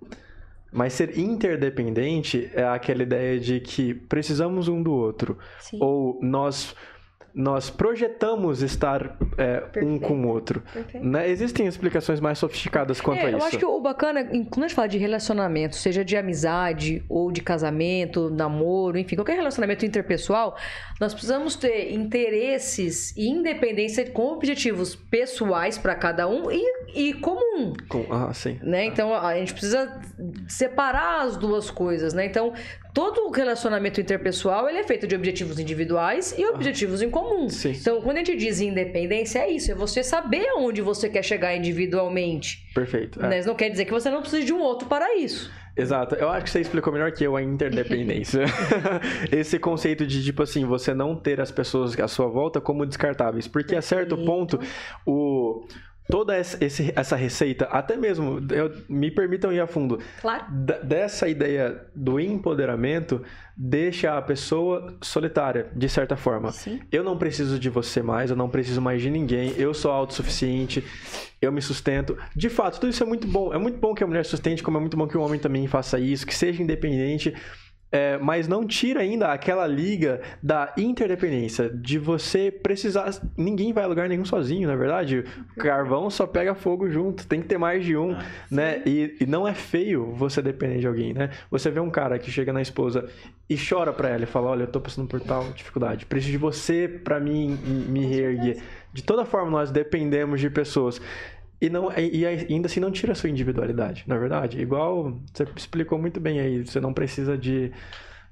Mas ser interdependente é aquela ideia de que precisamos um do outro. Sim. Ou nós nós projetamos estar é, um com o outro. Né? Existem explicações mais sofisticadas quanto É, a eu isso. acho que o bacana, quando a gente fala de relacionamento, seja de amizade ou de casamento, namoro, enfim, qualquer relacionamento interpessoal, nós precisamos ter interesses e independência com objetivos pessoais para cada um e, e comum. Com- ah, sim. né? Então a gente precisa separar as duas coisas, né? Então todo relacionamento interpessoal ele é feito de objetivos individuais e objetivos em comum. Sim. Então quando a gente diz independência é isso, é você saber aonde você quer chegar individualmente. Perfeito. é. Né? Isso não quer dizer que você não precisa de um outro para isso. Exato. Eu acho que você explicou melhor que eu a interdependência. Esse conceito de, tipo assim, você não ter as pessoas à sua volta como descartáveis. Porque a certo ponto, o. Toda essa, esse- essa receita, até mesmo, eu- me permitam ir a fundo, Claro. dessa ideia do empoderamento deixa a pessoa solitária, de certa forma. Sim. Eu não preciso de você mais, eu não preciso mais de ninguém, eu sou autossuficiente, eu me sustento. De fato, tudo isso é muito bom. É muito bom que a mulher sustente, como é muito bom que o homem também faça isso, que seja independente. É, mas não tira ainda aquela liga da interdependência, de você precisar. Ninguém vai a lugar nenhum sozinho, na verdade. Carvão só pega fogo junto, tem que ter mais de um, né? E, e não é feio você depender de alguém, né? Você vê um cara que chega na esposa e chora pra ela e fala: Olha, eu tô passando por tal dificuldade, preciso de você pra mim me reerguer. De toda forma, nós dependemos de pessoas. E, não, e, ainda assim não tira a sua individualidade, na verdade. Igual você explicou muito bem aí, você não precisa de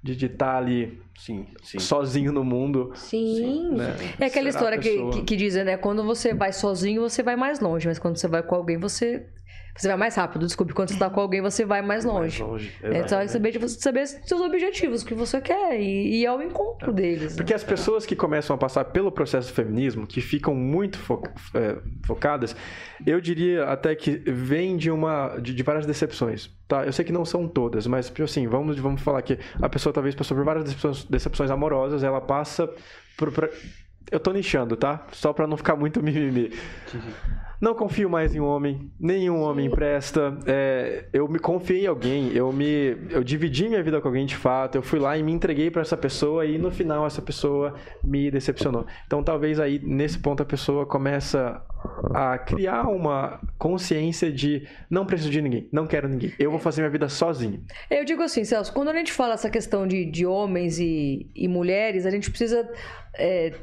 de estar ali Sim, sim. sozinho no mundo. Sim. né? É aquela Será história que, que, que dizem, né? Quando você vai sozinho, você vai mais longe. Mas quando você vai com alguém, você. Você vai mais rápido, desculpe. Quando você tá com alguém, você vai mais longe. Mais longe. É, então, é saber, de você saber seus objetivos, o que você quer, e, e ir ao encontro deles. né? Porque as pessoas que começam a passar pelo processo do feminismo, que ficam muito fo- é, focadas, eu diria até que vem de uma de, de várias decepções, tá? Eu sei que não são todas, mas tipo assim, vamos vamos falar que a pessoa talvez passou por várias decepções, decepções amorosas, ela passa por, por- eu tô nichando, tá? Só pra não ficar muito mimimi. Não confio mais em homem, nenhum homem presta. É, eu me confiei em alguém, eu me, eu dividi minha vida com alguém de fato. Eu fui lá e me entreguei pra essa pessoa e no final essa pessoa me decepcionou. Então talvez aí nesse ponto a pessoa começa a criar uma consciência de não preciso de ninguém, não quero ninguém. Eu vou fazer minha vida sozinho. Eu digo assim, Celso, quando a gente fala essa questão de, de homens e, e mulheres, a gente precisa é,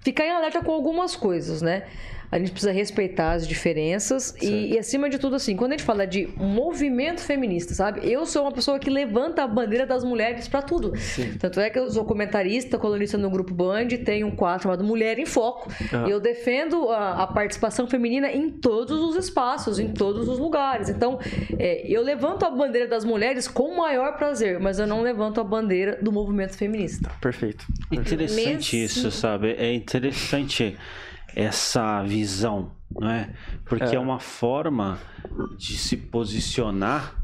ficar em alerta com algumas coisas, né? A gente precisa respeitar as diferenças e, e, acima de tudo, assim, quando a gente fala de movimento feminista, sabe? Eu sou uma pessoa que levanta a bandeira das mulheres pra tudo. Tanto é que eu sou comentarista, colunista no Grupo Band, tenho um quadro chamado Mulher em Foco. Ah. E eu defendo a, a participação feminina em todos os espaços, em todos os lugares. Então, é, eu levanto a bandeira das mulheres com o maior prazer, mas eu não levanto a bandeira do movimento feminista. Perfeito. Interessante Mesmo- isso, sabe? É interessante essa visão, não é? Porque é. uma forma de se posicionar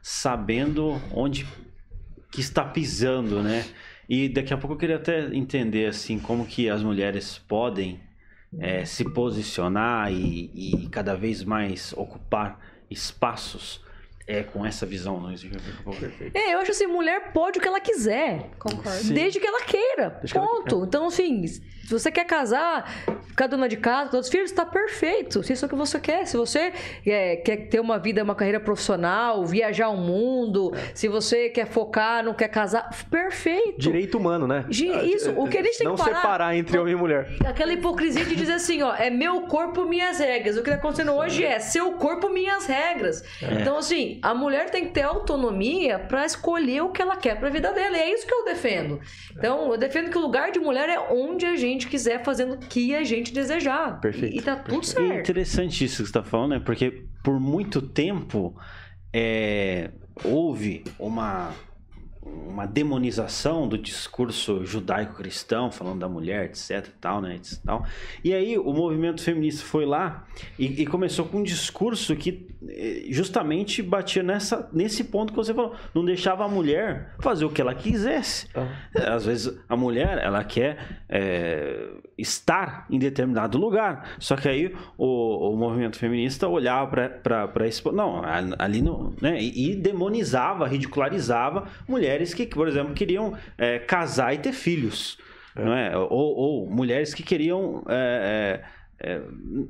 sabendo onde que está pisando, né? E daqui a pouco eu queria até entender assim como que as mulheres podem é, se posicionar e, e cada vez mais ocupar espaços é, com essa visão, não perfeito. É, eu acho assim, mulher pode o que ela quiser. Concordo. Sim. Desde que ela queira. Desde que ela ponto. Então, assim, se você quer casar, ficar dona de casa, todos os filhos, tá perfeito. Se isso é o que você quer. Se você é, quer ter uma vida, uma carreira profissional, viajar o mundo, se você quer focar, não quer casar, perfeito. Direito humano, né? Gi- isso, o que a gente tem não que parar- separar entre homem e mulher. Aquela hipocrisia de dizer assim, ó, é meu corpo, minhas regras. O que tá acontecendo hoje é seu corpo, minhas regras. Então, assim, a mulher tem que ter autonomia pra escolher o que ela quer pra vida dela. E é isso que eu defendo. Então, eu defendo que o lugar de mulher é onde a gente quiser, fazendo o que a gente desejar. Perfeito, E, e tá tudo E é certo. interessante isso que você está falando, né? Porque por muito tempo é, houve uma, uma demonização do discurso judaico-cristão, falando da mulher, etc. E, tal, né, etc, tal. e aí o movimento feminista foi lá e, e começou com um discurso que justamente batia nessa, nesse ponto que você falou. Não deixava a mulher fazer o que ela quisesse. É, Às vezes a mulher ela quer é, estar em determinado lugar, só que aí o, o movimento feminista olhava para esse não ali não, né? E, e demonizava, ridicularizava mulheres que, por exemplo, queriam é, casar e ter filhos. não é? Ou, ou mulheres que queriam é, é,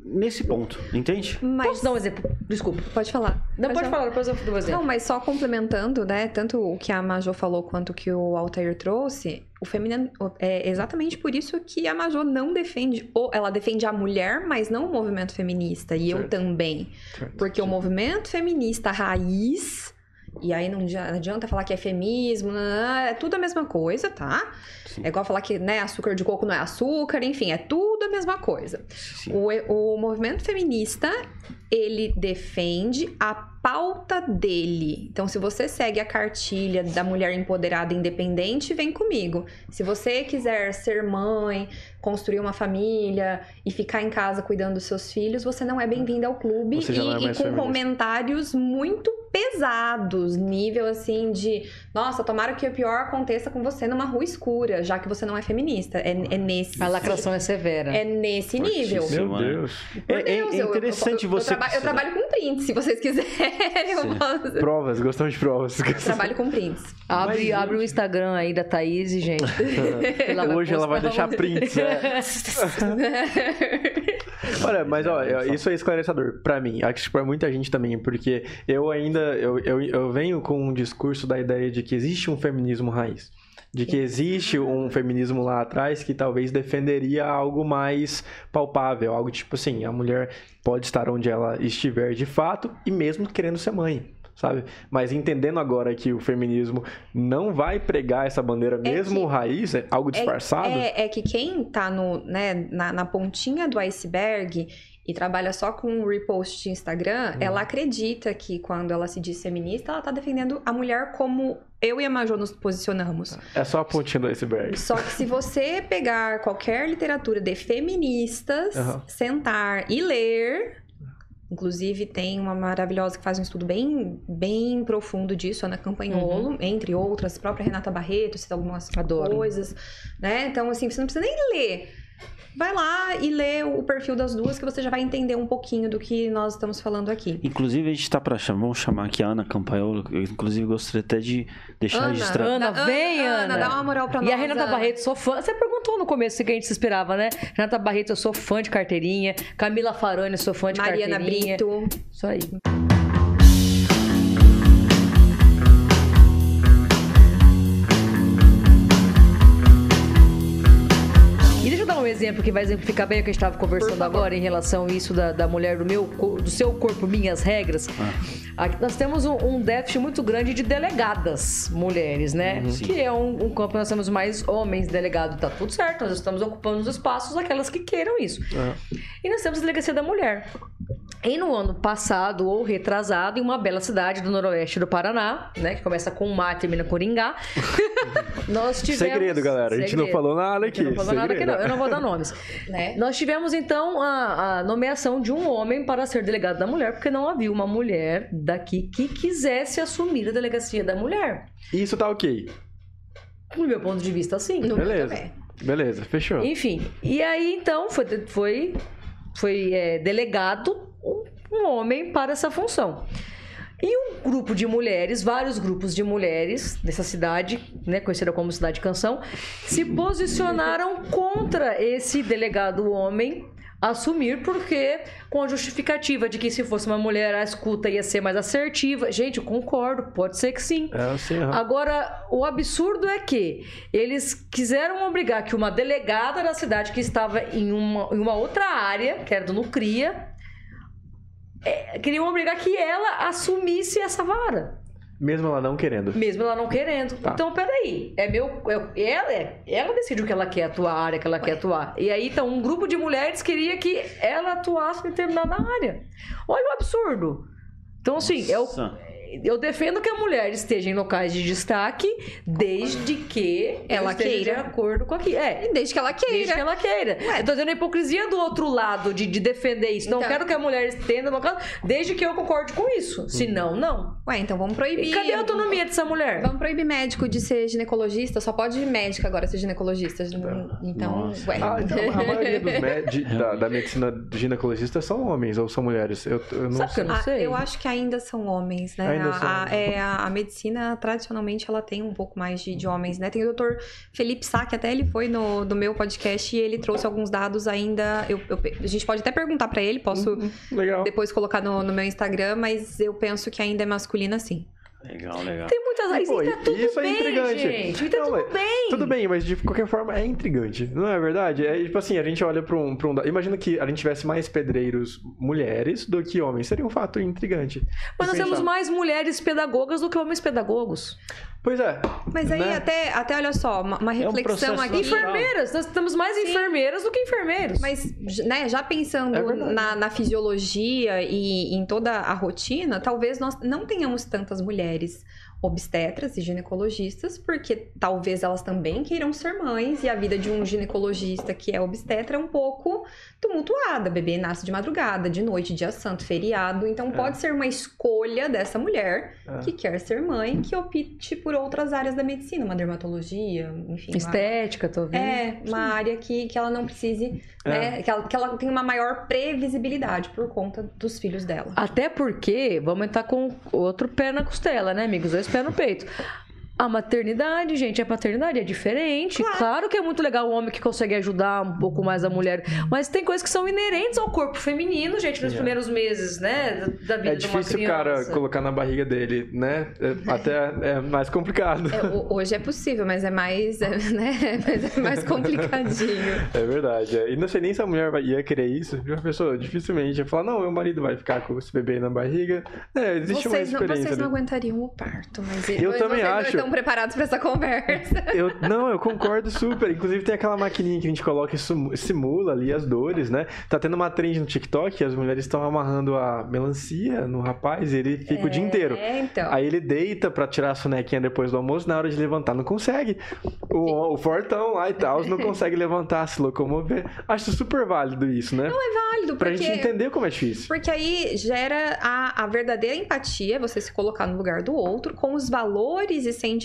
nesse ponto, entende? Mas Posso dar um exemplo? Desculpa. pode falar. Não, pode falar, depois eu dou um exemplo. Não, mas só complementando, né? Tanto o que a Majô falou quanto o que o Altair trouxe, o feminino é exatamente por isso que a Majô não defende, ou ela defende a mulher, mas não o movimento feminista. E eu Certo. também. Porque o movimento feminista raiz, e aí não adi- adianta falar que é feminismo, nananã, é tudo a mesma coisa, tá? Sim. É igual falar que né, açúcar de coco não é açúcar, enfim, é tudo a mesma coisa. O, o movimento feminista, ele defende a pauta dele. Então, se você segue a cartilha da mulher empoderada e independente, vem comigo. Se você quiser ser mãe, construir uma família e ficar em casa cuidando dos seus filhos, você não é bem-vinda ao clube não é e, e com feminista. comentários muito pesados, nível assim de, nossa, tomara que o pior aconteça com você numa rua escura, já que você não é feminista. É, é nesse A lacração é severa. é nesse nível. Meu né? Deus. Por É- é Deus, eu- eu- interessante eu, eu, você- traba- eu trabalho com prints, se vocês quiserem. Posso- Provas, gostamos de provas. trabalho com prints. Abre, Mas, abre o gente- Instagram aí da Thaís, gente. Ela Hoje ela vai deixar prints. é. Olha, mas ó, isso é esclarecedor pra mim. Acho que pra muita gente também, porque eu ainda eu, eu, eu venho com um discurso da ideia de que existe um feminismo raiz. De que existe um feminismo lá atrás que talvez defenderia algo mais palpável, algo tipo assim, a mulher pode estar onde ela estiver de fato e mesmo querendo ser mãe. Sabe? Mas entendendo agora que o feminismo não vai pregar essa bandeira, mesmo que- raiz, é algo disfarçado. É, é que quem tá no, né, na, na pontinha do iceberg e trabalha só com repost de Instagram, Uhum. ela acredita que quando ela se diz feminista, ela tá defendendo a mulher como eu e a Majô nos posicionamos. É só a pontinha do iceberg. Só que se você pegar qualquer literatura de feministas, Aham. sentar e ler. Inclusive, tem uma maravilhosa que faz um estudo bem, bem profundo disso, Ana Campanholo, entre outras, a própria Renata Barreto, cita algumas Adoro. coisas, né? Então, assim, você não precisa nem ler. Vai lá e lê o perfil das duas, que você já vai entender um pouquinho do que nós estamos falando aqui. Inclusive, a gente tá pra chamar, vamos chamar aqui a Ana Campaiolo. Eu, inclusive, gostaria até de deixar Ana, registrado. Ana, vem, Ana. dá uma moral pra nós. E a Renata Ana. Barreto, sou fã. Você perguntou no começo o que a gente se esperava, né? Renata Barreto, eu sou fã de carteirinha. Camila Farani, sou fã de Mariana carteirinha. Brito. Isso aí. Exemplo que vai exemplificar bem o que a gente estava conversando agora em relação a isso da, da mulher do meu do seu corpo, minhas regras. Aqui nós temos um, um déficit muito grande de delegadas mulheres, né? Que é um, um campo que nós temos mais homens delegados. Tá tudo certo, nós estamos ocupando os espaços daquelas que queiram isso. E nós temos a delegacia da mulher. E no ano passado ou retrasado, em uma bela cidade do noroeste do Paraná, né? Que começa com mar e termina com Coringá. nós tivemos... Segredo, galera. A gente não Segredo. falou nada aqui. não falou nada aqui, não. Segredo. Eu não vou dar nomes. Né? Nós tivemos, então, a, a nomeação de um homem para ser delegado da mulher, porque não havia uma mulher daqui que quisesse assumir a delegacia da mulher. Isso tá ok. No meu ponto de vista, sim. No Beleza. Beleza, fechou. Enfim, e aí então foi, foi, foi é, delegado um, um homem para essa função. E um grupo de mulheres, vários grupos de mulheres dessa cidade, né, conhecida como Cidade Canção, se posicionaram contra esse delegado homem assumir, porque com a justificativa de que se fosse uma mulher, a escuta ia ser mais assertiva. Gente, eu concordo, pode ser que sim. É assim. Agora, o absurdo é que eles quiseram obrigar que uma delegada da cidade que estava em uma, em uma outra área, que era do Nucria, é, queriam obrigar que ela assumisse essa vara, Mesmo ela não querendo. mesmo ela não querendo. Tá. Então, peraí, é meu, é, ela, é, ela decide o que ela quer atuar, a área que ela quer atuar. E aí, então, um grupo de mulheres queria que ela atuasse em determinada área. Olha o absurdo. Então, assim, é o, Nossa. Eu defendo que a mulher esteja em locais de destaque desde que Ela esteja queira. de acordo com aquilo. É, Desde que ela queira. desde que ela queira. Eu tô dizendo a hipocrisia do outro lado de, de defender isso. Não Então. quero que a mulher estenda no caso, desde que eu concorde com isso. Se não, não. Ué, então vamos proibir. E cadê a autonomia dessa mulher? Vamos proibir médico de ser ginecologista, só pode médica agora ser ginecologista. Então, Nossa. ué. Ah, então a maioria dos mé- de- da, da medicina ginecologista são homens ou são mulheres? Eu, eu não Sabe que sei. eu não Ah, sei? eu acho que ainda são homens, né? Ainda a, são. é, a, a medicina, tradicionalmente, ela tem um pouco mais de, de homens, né? Tem o doutor Felipe Sá, que até ele foi no, no meu podcast e ele trouxe alguns dados ainda. eu- eu- a gente pode até perguntar pra ele, posso Legal. depois colocar no, no meu Instagram, mas eu penso que ainda é masculina sim. Legal, legal. Tem muitas Pô, tá tudo isso é bem, intrigante. gente. E tá Não, tudo mas- bem. Tudo bem, mas de qualquer forma é intrigante, não é verdade? É tipo assim, a gente olha pra um, pra um. Imagina que a gente tivesse mais pedreiros mulheres do que homens. Seria um fato intrigante. Mas nós Pensar. temos mais mulheres pedagogas do que homens pedagogos. Pois é. Mas aí né? até, até olha só, uma, uma um reflexão processo aqui. natural. Enfermeiras, nós temos mais enfermeiras do que enfermeiros. Mas, né, já pensando É na, na fisiologia e em toda a rotina, talvez nós não tenhamos tantas mulheres obstetras e ginecologistas, porque talvez elas também queiram ser mães e a vida de um ginecologista que é obstetra é um pouco tumultuada. Bebê nasce de madrugada, de noite, dia santo, feriado. Então pode ser uma escolha dessa mulher É. que quer ser mãe que opte por outras áreas da medicina, uma dermatologia, enfim. uma- Estética, talvez. é, uma área que, que ela não precise, É. né? Que ela, que ela tenha uma maior previsibilidade por conta dos filhos dela. Até porque, vamos entrar com outro pé na costela, né, amigos? Dois pés no peito. A maternidade, gente, a paternidade é diferente. Claro. que é muito legal o homem que consegue ajudar um pouco mais a mulher, mas tem coisas que são inerentes ao corpo feminino, gente, nos É. primeiros meses, né, da- da vida É de uma difícil o criança. cara colocar na barriga dele, né? É- Até é mais complicado. É, ho- hoje é possível, mas é mais, é, né? Mas é mais complicadinho. É verdade. é. E não sei nem se a mulher ia querer isso. Já pensou? Dificilmente ia falar, não, meu marido vai ficar com esse bebê na barriga. É, existe uma Vocês não, experiência. vocês não aguentariam o parto, mas Eu mas também acho. Não estão preparados para essa conversa. Eu, não, eu concordo super. Inclusive tem aquela maquininha que a gente coloca e simu- simula ali as dores, né? Tá tendo uma trend no TikTok, as mulheres estão amarrando a melancia no rapaz e ele fica o dia inteiro. É, então. Aí ele deita pra tirar a sonequinha depois do almoço, na hora de levantar não consegue. O, o fortão lá e tal, não consegue levantar, se locomover. Acho super válido isso, né? válido, Pra porque... gente entender como é difícil. Porque aí gera a, a verdadeira empatia, você se colocar no lugar do outro, com os valores e sentimentos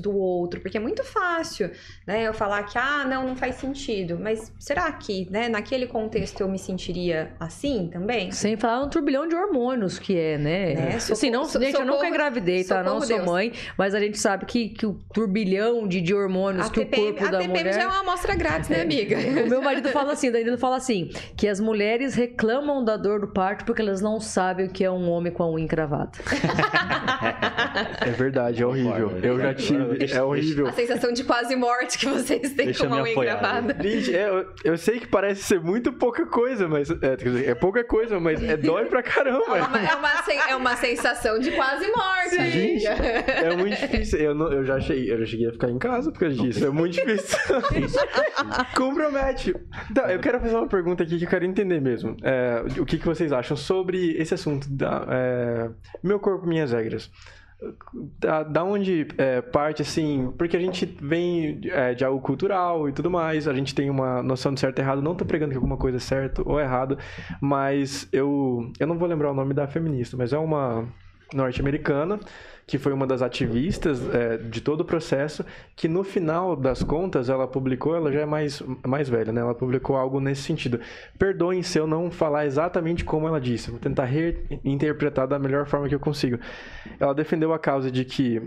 do outro. Porque é muito fácil, né? Eu falar que, ah, não, não faz sentido. Mas será que, né, naquele contexto eu me sentiria assim também? Sem falar no turbilhão de hormônios que é, né? Né? Assim, não, Socorro- gente, eu nunca socorro- engravidei, tá? Não socorro, sou Deus. mãe, mas a gente sabe que, que o turbilhão de, de hormônios A que TPM, o corpo a da TPM mulher... já é uma amostra grátis, né, amiga? O meu marido fala assim, Danilo fala assim, que as mulheres reclamam da dor do parto porque elas não sabem o que é um homem com a unha encravada. É verdade, é horrível. Concordo. Eu já tive, Deixa- é horrível. A sensação de quase morte que vocês têm Deixa com uma me unha apoiar. gravada. Gente, é, eu, eu sei que parece ser muito pouca coisa, mas. É, quer dizer, é pouca coisa, mas é dói pra É caramba. uma, é, uma, é uma sensação de quase morte, Gente, é muito difícil. Eu, não- eu já cheguei, eu já cheguei a ficar em casa por causa disso. É muito difícil. Compromete. Então, eu quero fazer uma pergunta aqui que eu quero entender mesmo. É, o que, que vocês acham sobre esse assunto da é, meu corpo, minhas regras? Da, da onde é, parte, assim, porque a gente vem é, de algo cultural e tudo mais, a gente tem uma noção de certo e errado, não tô pregando que alguma coisa é certo ou errado, mas eu, eu não vou lembrar o nome da feminista, mas é uma norte-americana que foi uma das ativistas é, de todo o processo, que no final das contas ela publicou, ela já é mais, mais velha, né? Ela publicou algo nesse sentido. Perdoem se eu não falar exatamente como ela disse, vou tentar reinterpretar da melhor forma que eu consigo. Ela defendeu a causa de que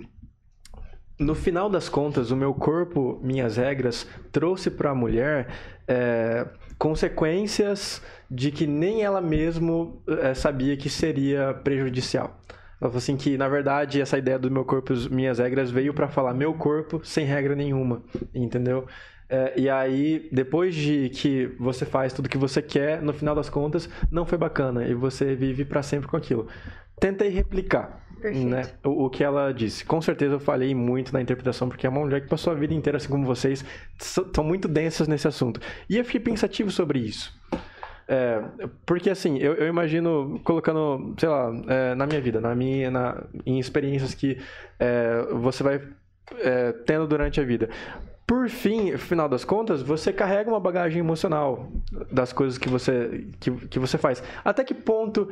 no final das contas, o meu corpo, minhas regras, trouxe para a mulher é, consequências de que nem ela mesma é, sabia que seria prejudicial. Ela falou assim que, na verdade, essa ideia do meu corpo, minhas regras, veio para falar meu corpo sem regra nenhuma, entendeu? É, e aí, depois de que você faz tudo que você quer, no final das contas, não foi bacana e você vive para sempre com aquilo. Tentei replicar né, o, o que ela disse. Com certeza eu falhei muito na interpretação, porque é uma mulher que passou a vida inteira, assim como vocês, são muito densas nesse assunto. E eu fiquei pensativo sobre isso. É, porque assim, eu, eu imagino colocando, sei lá, é, na minha vida, na minha, na, em experiências que é, você vai é, tendo durante a vida. Por fim, final das contas, você carrega uma bagagem emocional das coisas que você, que, que você faz. Até que ponto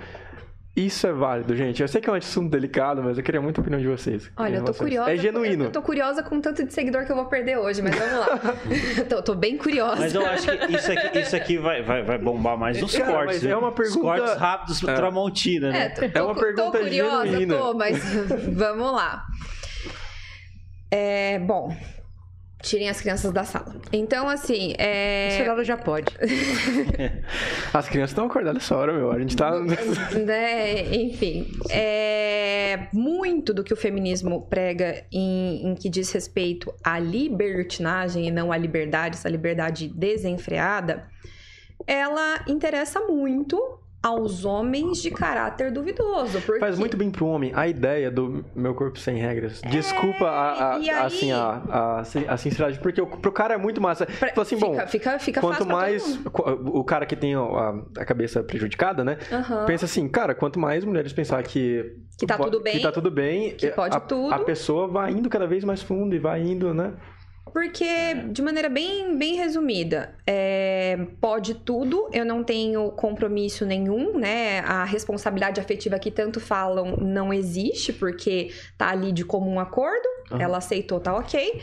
isso é válido, gente. Eu sei que é um assunto delicado, mas eu queria muito a opinião de vocês. Olha, eu tô isso. curiosa. É genuíno. Eu tô curiosa com o tanto de seguidor que eu vou perder hoje, mas vamos lá. tô, tô bem curiosa. Mas eu acho que isso aqui, isso aqui vai, vai, vai bombar mais nos Cara, cortes. mas né? é uma Os pergunta- cortes rápidos É. Tramontina, É, né? tô, É uma pergunta tô curiosa, genuína. tô, mas vamos lá. É, bom, tirem as crianças da sala. Então, assim, é... Esse horário já pode. As crianças estão acordadas essa hora, meu. A gente tá. né, enfim, é, muito do que o feminismo prega em, em que diz respeito à libertinagem e não à liberdade, essa liberdade desenfreada, ela interessa muito aos homens de caráter duvidoso. Porque... Faz muito bem pro homem a ideia do meu corpo sem regras. Desculpa a, a- aí- assim, a, a, a sinceridade, porque o- pro cara é muito massa. Pra- assim, fica, bom, fica, fica quanto mais o cara que tem a, a cabeça prejudicada, né? Aham. Pensa assim, cara, quanto mais mulheres pensar que Que tá tudo bem, que tá tudo bem, que pode a, tudo. a pessoa vai indo cada vez mais fundo e vai indo, né? Porque, de maneira bem, bem resumida, é, pode tudo, eu não tenho compromisso nenhum, né? A responsabilidade afetiva que tanto falam não existe, porque tá ali de comum acordo, Aham. ela aceitou, tá ok.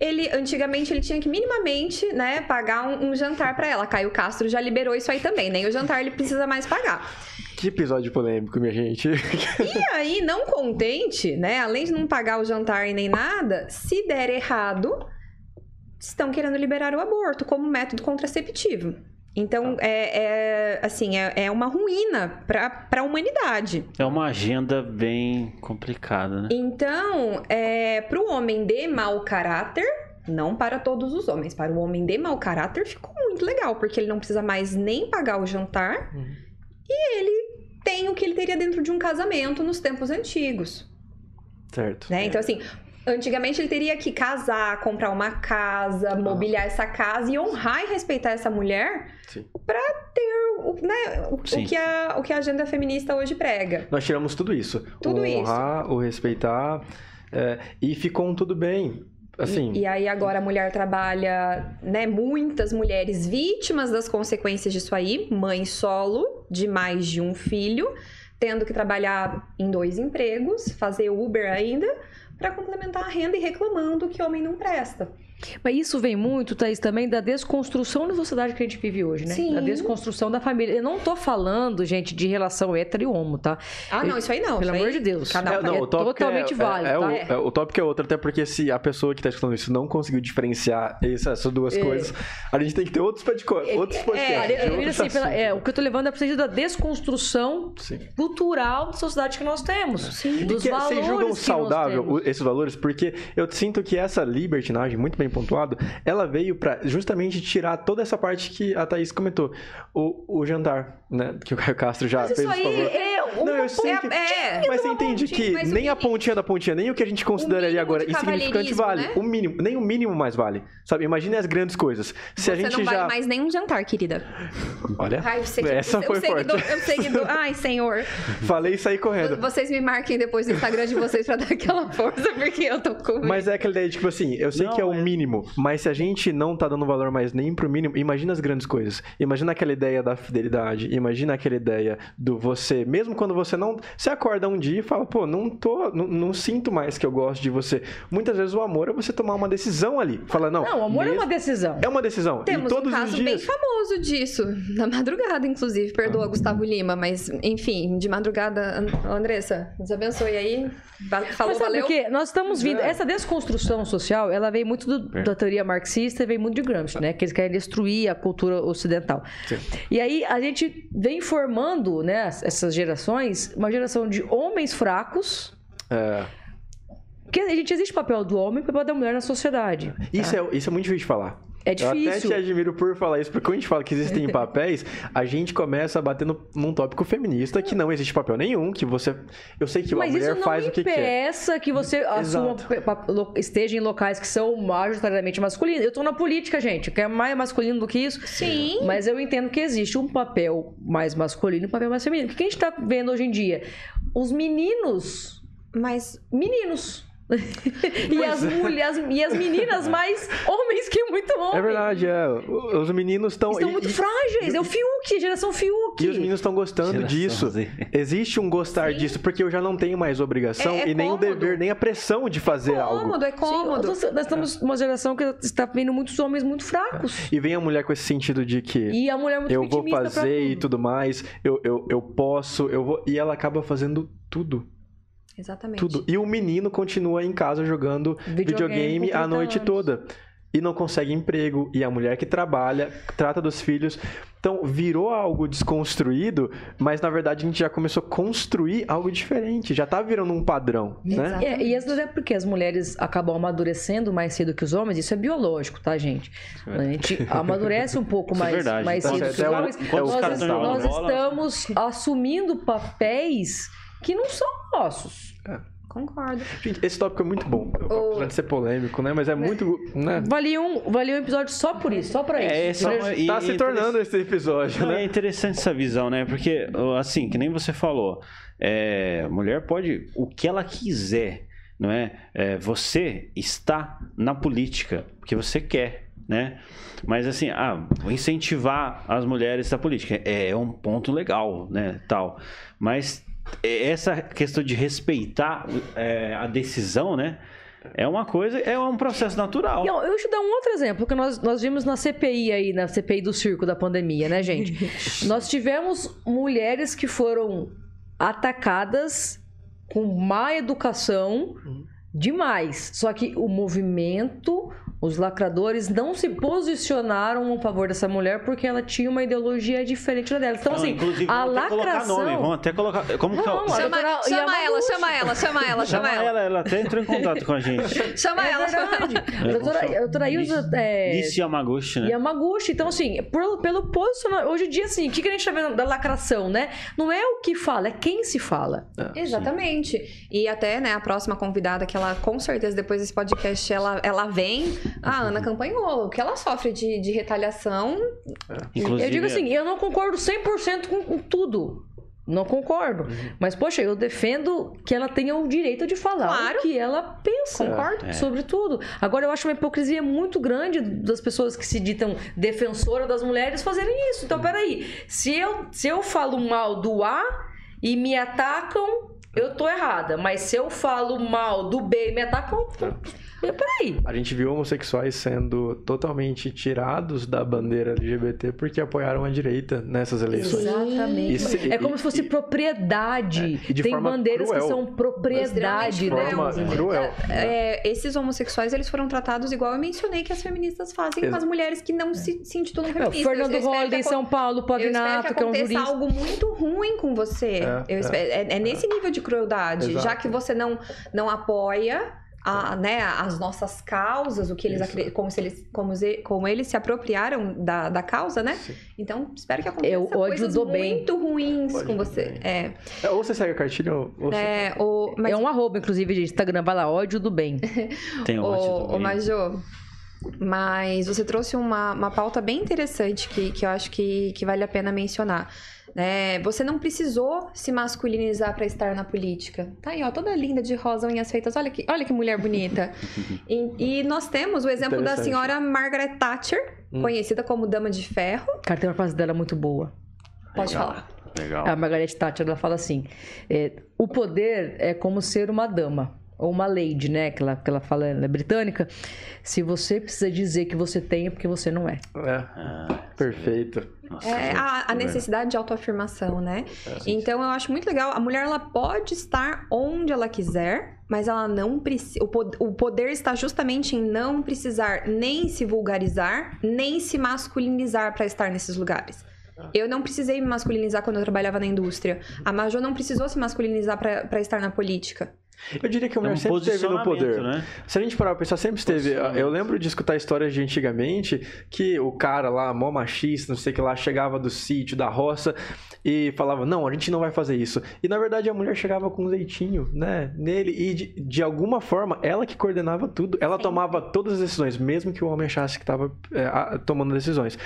Ele, antigamente, ele tinha que minimamente, né, pagar um, um jantar pra ela. Caio Castro já liberou isso aí também, nem o jantar ele precisa mais pagar. Que episódio polêmico, minha gente. E aí, não contente, né? Além de não pagar o jantar e nem nada, se der errado, estão querendo liberar o aborto como método contraceptivo. Então, é, é, assim, é, é uma ruína para a humanidade. É uma agenda bem complicada, né? Então, é, para o homem de mau caráter, não para todos os homens, para o homem de mau caráter ficou muito legal, porque ele não precisa mais nem pagar o jantar Uhum. e ele tem o que ele teria dentro de um casamento nos tempos antigos. certo. Né? Então, assim, antigamente ele teria que casar, comprar uma casa, mobiliar essa casa e honrar e respeitar essa mulher pra ter o, né, o, o que a, o que a agenda feminista hoje prega. Nós tiramos tudo isso. Tudo o isso. honrar, o respeitar. é, e ficou um tudo bem. Assim, E, e aí agora a mulher trabalha, né? Muitas mulheres vítimas das consequências disso aí, mãe solo de mais de um filho, tendo que trabalhar em dois empregos, fazer Uber ainda, pra complementar a renda e reclamando que homem não presta. Mas isso vem muito, Thaís, também da desconstrução da sociedade que a gente vive hoje, né? Sim. Da desconstrução da família. Eu não tô falando, gente, de relação hétero e homo, tá? Ah, não, isso aí não. Pelo amor de Deus. Cada um É, não, é o tópico totalmente é, válido, é, é tá? o, é, o tópico é outro, até porque se a pessoa que tá escutando isso não conseguiu diferenciar essa- essas duas É. coisas, a gente tem que ter outros, podcasts. Outros assim, pela- é, o que eu tô levando é pro sentido da desconstrução Sim. cultural da sociedade que nós temos. Sim. Dos Que valores vocês julgam que nós saudável esses valores? Porque eu sinto que essa libertinagem, muito bem pontuado, ela veio pra justamente tirar toda essa parte que a Thaís comentou. O, o jantar, né? Que o Caio Castro já Mas fez isso o aí favor. é uma Não, eu sei que... É, Mas você entende pontinha, que nem a pontinha da pontinha, nem o que a gente consideraria agora insignificante vale. né? O mínimo, nem o mínimo mais vale. Sabe? Imagine as grandes coisas. Se Você a gente não vale já. mais nenhum jantar, querida. Olha, Ai, segui- essa foi forte. seguidor, o seguidor- Ai, senhor. Falei e saí correndo. Vocês me marquem depois no Instagram de vocês pra dar aquela força, porque eu tô com medo. Mas é aquela ideia de, tipo assim, eu sei Não, que é o é. mínimo, mas se a gente não tá dando valor mais nem pro mínimo, imagina as grandes coisas. Imagina aquela ideia da fidelidade, imagina aquela ideia do você, mesmo quando você não. Você acorda um dia e fala, pô, não tô. Não, não sinto mais que eu gosto de você. Muitas vezes o amor é você tomar uma decisão ali. Fala, não. Não, o amor é mesmo- uma decisão. É uma decisão. Temos e todos um caso os bem dias. famoso disso, na madrugada, inclusive. Perdoa, Ah. Gustavo Lima, mas enfim, de madrugada, An- Andressa, Deus abençoe aí. Falou, Mas sabe valeu. por quê? Nós estamos vindo. É. Essa desconstrução social, ela vem muito do- da teoria marxista e vem muito de Gramsci, né? Que eles querem destruir a cultura ocidental. Sim. E aí a gente vem formando, né, essas gerações, uma geração de homens fracos. É, Porque a gente existe o papel do homem e o papel da mulher na sociedade. isso, é, isso é muito difícil de falar. É Eu até difícil. te admiro por falar isso, porque quando a gente fala que existem papéis, a gente começa no- num tópico feminista que não existe papel nenhum, que você. Eu sei que a Mas mulher isso não faz o que quer. impeça que você assuma, esteja em locais que são majoritariamente masculinos. Eu tô na política, gente, que é mais masculino do que isso. Sim. Mas eu entendo que existe um papel mais masculino e um papel mais feminino. O que a gente tá vendo hoje em dia? Os meninos, Mas meninos, e, as mulheres, e as meninas mais homens que muito homens. É verdade, é. Os meninos estão. Estão muito frágeis. É o Fiuk, geração Fiuk. E os meninos estão gostando Geração disso. Z. Existe um gostar Sim. disso, porque eu já não tenho mais obrigação É- é e nem o cômodo. dever, nem a pressão de fazer algo. Cômodo, é Sim, cômodo. nós, nós estamos numa geração que está vendo muitos homens muito fracos. E vem a mulher com esse sentido de que E a mulher muito eu vou fazer e tudo. tudo mais, eu, eu, eu posso, eu vou. E ela acaba fazendo tudo. Exatamente. Tudo. E o menino continua em casa jogando Videogame videogame, a 30 noite anos. toda. E não consegue emprego. E a mulher que trabalha, trata dos filhos. Então, virou algo desconstruído, mas na verdade a gente já começou a construir algo diferente. Já tá virando um padrão, né? É, e às vezes é porque as mulheres acabam amadurecendo mais cedo que os homens, isso é biológico, tá, gente? A gente amadurece um pouco é mais, verdade, mais tá cedo certo. que os É o- homens. é os nós nós bola. estamos assumindo papéis que não são nossos. Concordo. Gente, esse tópico é muito bom. O- Apesar de ser polêmico, né? Mas é muito. Né? Valia um, valia um episódio só por isso, só pra isso. É, essa é uma- e- Tá se e tornando esse episódio, Não, né? é interessante essa visão, né? Porque, assim, que nem você falou, é, a mulher pode o que ela quiser, não é? É, Você está na política porque você quer, né? Mas assim, ah, vou incentivar as mulheres da política é um ponto legal, né? Tal, mas essa questão de respeitar é, a decisão, né? É uma coisa, é um processo natural. Eu eu dar um outro exemplo que nós, nós vimos na CPI aí, na CPI do circo da pandemia, né, gente? nós tivemos mulheres que foram atacadas com má educação demais. Só que o movimento, os lacradores não se posicionaram a favor dessa mulher porque ela tinha uma ideologia diferente da dela. Então, Não, assim, inclusive, a colocar lacração... nome, vamos até colocar. Como que é? o- Não, Chama, doutora chama ela, chama ela, chama ela, chama ela. ela, ela até entrou em contato com a gente. Chama É ela, chama ela. verdade. A doutora, doutora Ilza... É... Yamaguchi, né? Yamaguchi. Então, assim, por- pelo posicionamento. Hoje em dia, assim, o que, que a gente tá vendo da lacração, né? Não é o que fala, é quem se fala. Exatamente. E até, né, a próxima convidada, que ela com certeza depois desse podcast ela, ela vem, a Ana Campanholo, o que ela sofre de, de retaliação. Inclusive, eu digo assim, eu não concordo 100% com, com tudo. Não concordo. Uhum. Mas, poxa, eu defendo que ela tenha o direito de falar Claro. o que ela pensa. Concordo. É. Sobre tudo. Agora, eu acho uma hipocrisia muito grande das pessoas que se ditam defensora das mulheres fazerem isso. Então, peraí. Se eu, se eu falo mal do A e me atacam, eu tô errada. Mas se eu falo mal do B e me atacam, eu, peraí. A gente viu homossexuais sendo totalmente tirados da bandeira LGBT porque apoiaram a direita nessas eleições. Exatamente. Isso- é como e- se fosse e- propriedade. É, e de Tem forma bandeiras cruel. que são propriedade, né? forma cruel. cruel. É, esses homossexuais, eles foram tratados igual eu mencionei que as feministas fazem com Ex- as mulheres que não se, se intitulam É, feministas. Fernando Holliday, São Paulo, Eu espero Pavinato, que que é um aconteça jurista. algo muito ruim com você. É, Eu é. espero- é, é nesse nível de crueldade. Exato. Já que você não, não apoia a, né, as nossas causas, o que eles como, se eles, como, ze- como eles se apropriaram da, da causa, né? Sim. Então, espero que aconteça o ódio coisas do bem. muito ruins Ódio com do você. bem. É, É, Ou você segue a cartilha ou ou você... é, o, mas É um arroba, inclusive, de Instagram. Vai lá, ódio do bem. tem o ódio Ô, ô. Majô, mas você trouxe uma, uma pauta bem interessante que, que eu acho que, que vale a pena mencionar. Né? você não precisou se masculinizar para estar na política. Tá aí, ó, toda linda de rosa, unhas feitas. Olha que, olha que mulher bonita. e, e nós temos o exemplo da senhora Margaret Thatcher, Hum. conhecida como Dama de Ferro. Cara, tem uma frase dela muito boa. Pode Legal. falar. Legal. A Margaret Thatcher, ela fala assim: é, o poder é como ser uma dama. Ou uma lady, né? Que ela, que ela fala, ela é britânica. Se você precisa dizer que você tem, é porque você não é. É, Ah, perfeito. nossa, É a, a necessidade de autoafirmação, né? Então eu acho muito legal. A mulher ela pode estar onde ela quiser, mas ela não precisa. O, po- o poder está justamente em não precisar nem se vulgarizar, nem se masculinizar para estar nesses lugares. Eu não precisei me masculinizar quando eu trabalhava na indústria. A Majô não precisou se masculinizar para estar na política. Eu diria que a É mulher um sempre esteve no poder. posicionamento, né? Se a gente parar pra pensar, sempre esteve. Eu lembro de escutar histórias de antigamente que o cara lá, mó machista, não sei o que lá, chegava do sítio, da roça e falava: Não, a gente não vai fazer isso. E na verdade a mulher chegava com um jeitinho, né, nele e de, de alguma forma ela que coordenava tudo, ela tomava todas as decisões, mesmo que o homem achasse que estava tomando decisões.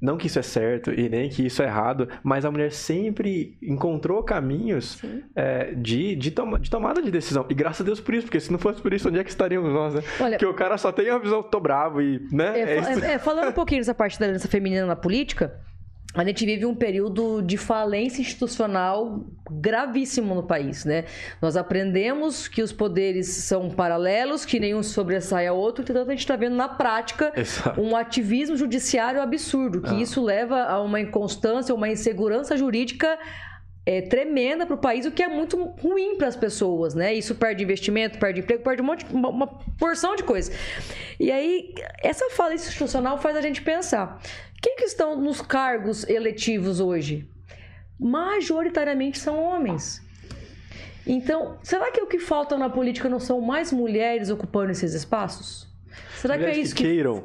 Não que isso é certo e nem que isso é errado, mas a mulher sempre encontrou caminhos Sim. é, de, de, toma- de tomada de decisão. E graças a Deus por isso, porque se não fosse por isso, onde é que estaríamos nós, né? Olha- porque o cara só tem a visão, tô bravo e, né? É, É é, é, falando um pouquinho dessa parte da liderança feminina na política, a gente vive um período de falência institucional gravíssimo no país, né? Nós aprendemos que os poderes são paralelos, que nenhum sobressai ao outro, portanto a gente está vendo na prática Exato. um ativismo judiciário absurdo, que isso leva a uma inconstância, uma insegurança jurídica é, tremenda para o país, o que é muito ruim para as pessoas, né? Isso perde investimento, perde emprego, perde um monte, uma, uma porção de coisas. E aí, essa fala institucional faz a gente pensar: quem que estão nos cargos eletivos hoje? Majoritariamente são homens. Então, será que o que falta na política não são mais mulheres ocupando esses espaços? Será que é isso que que queiram.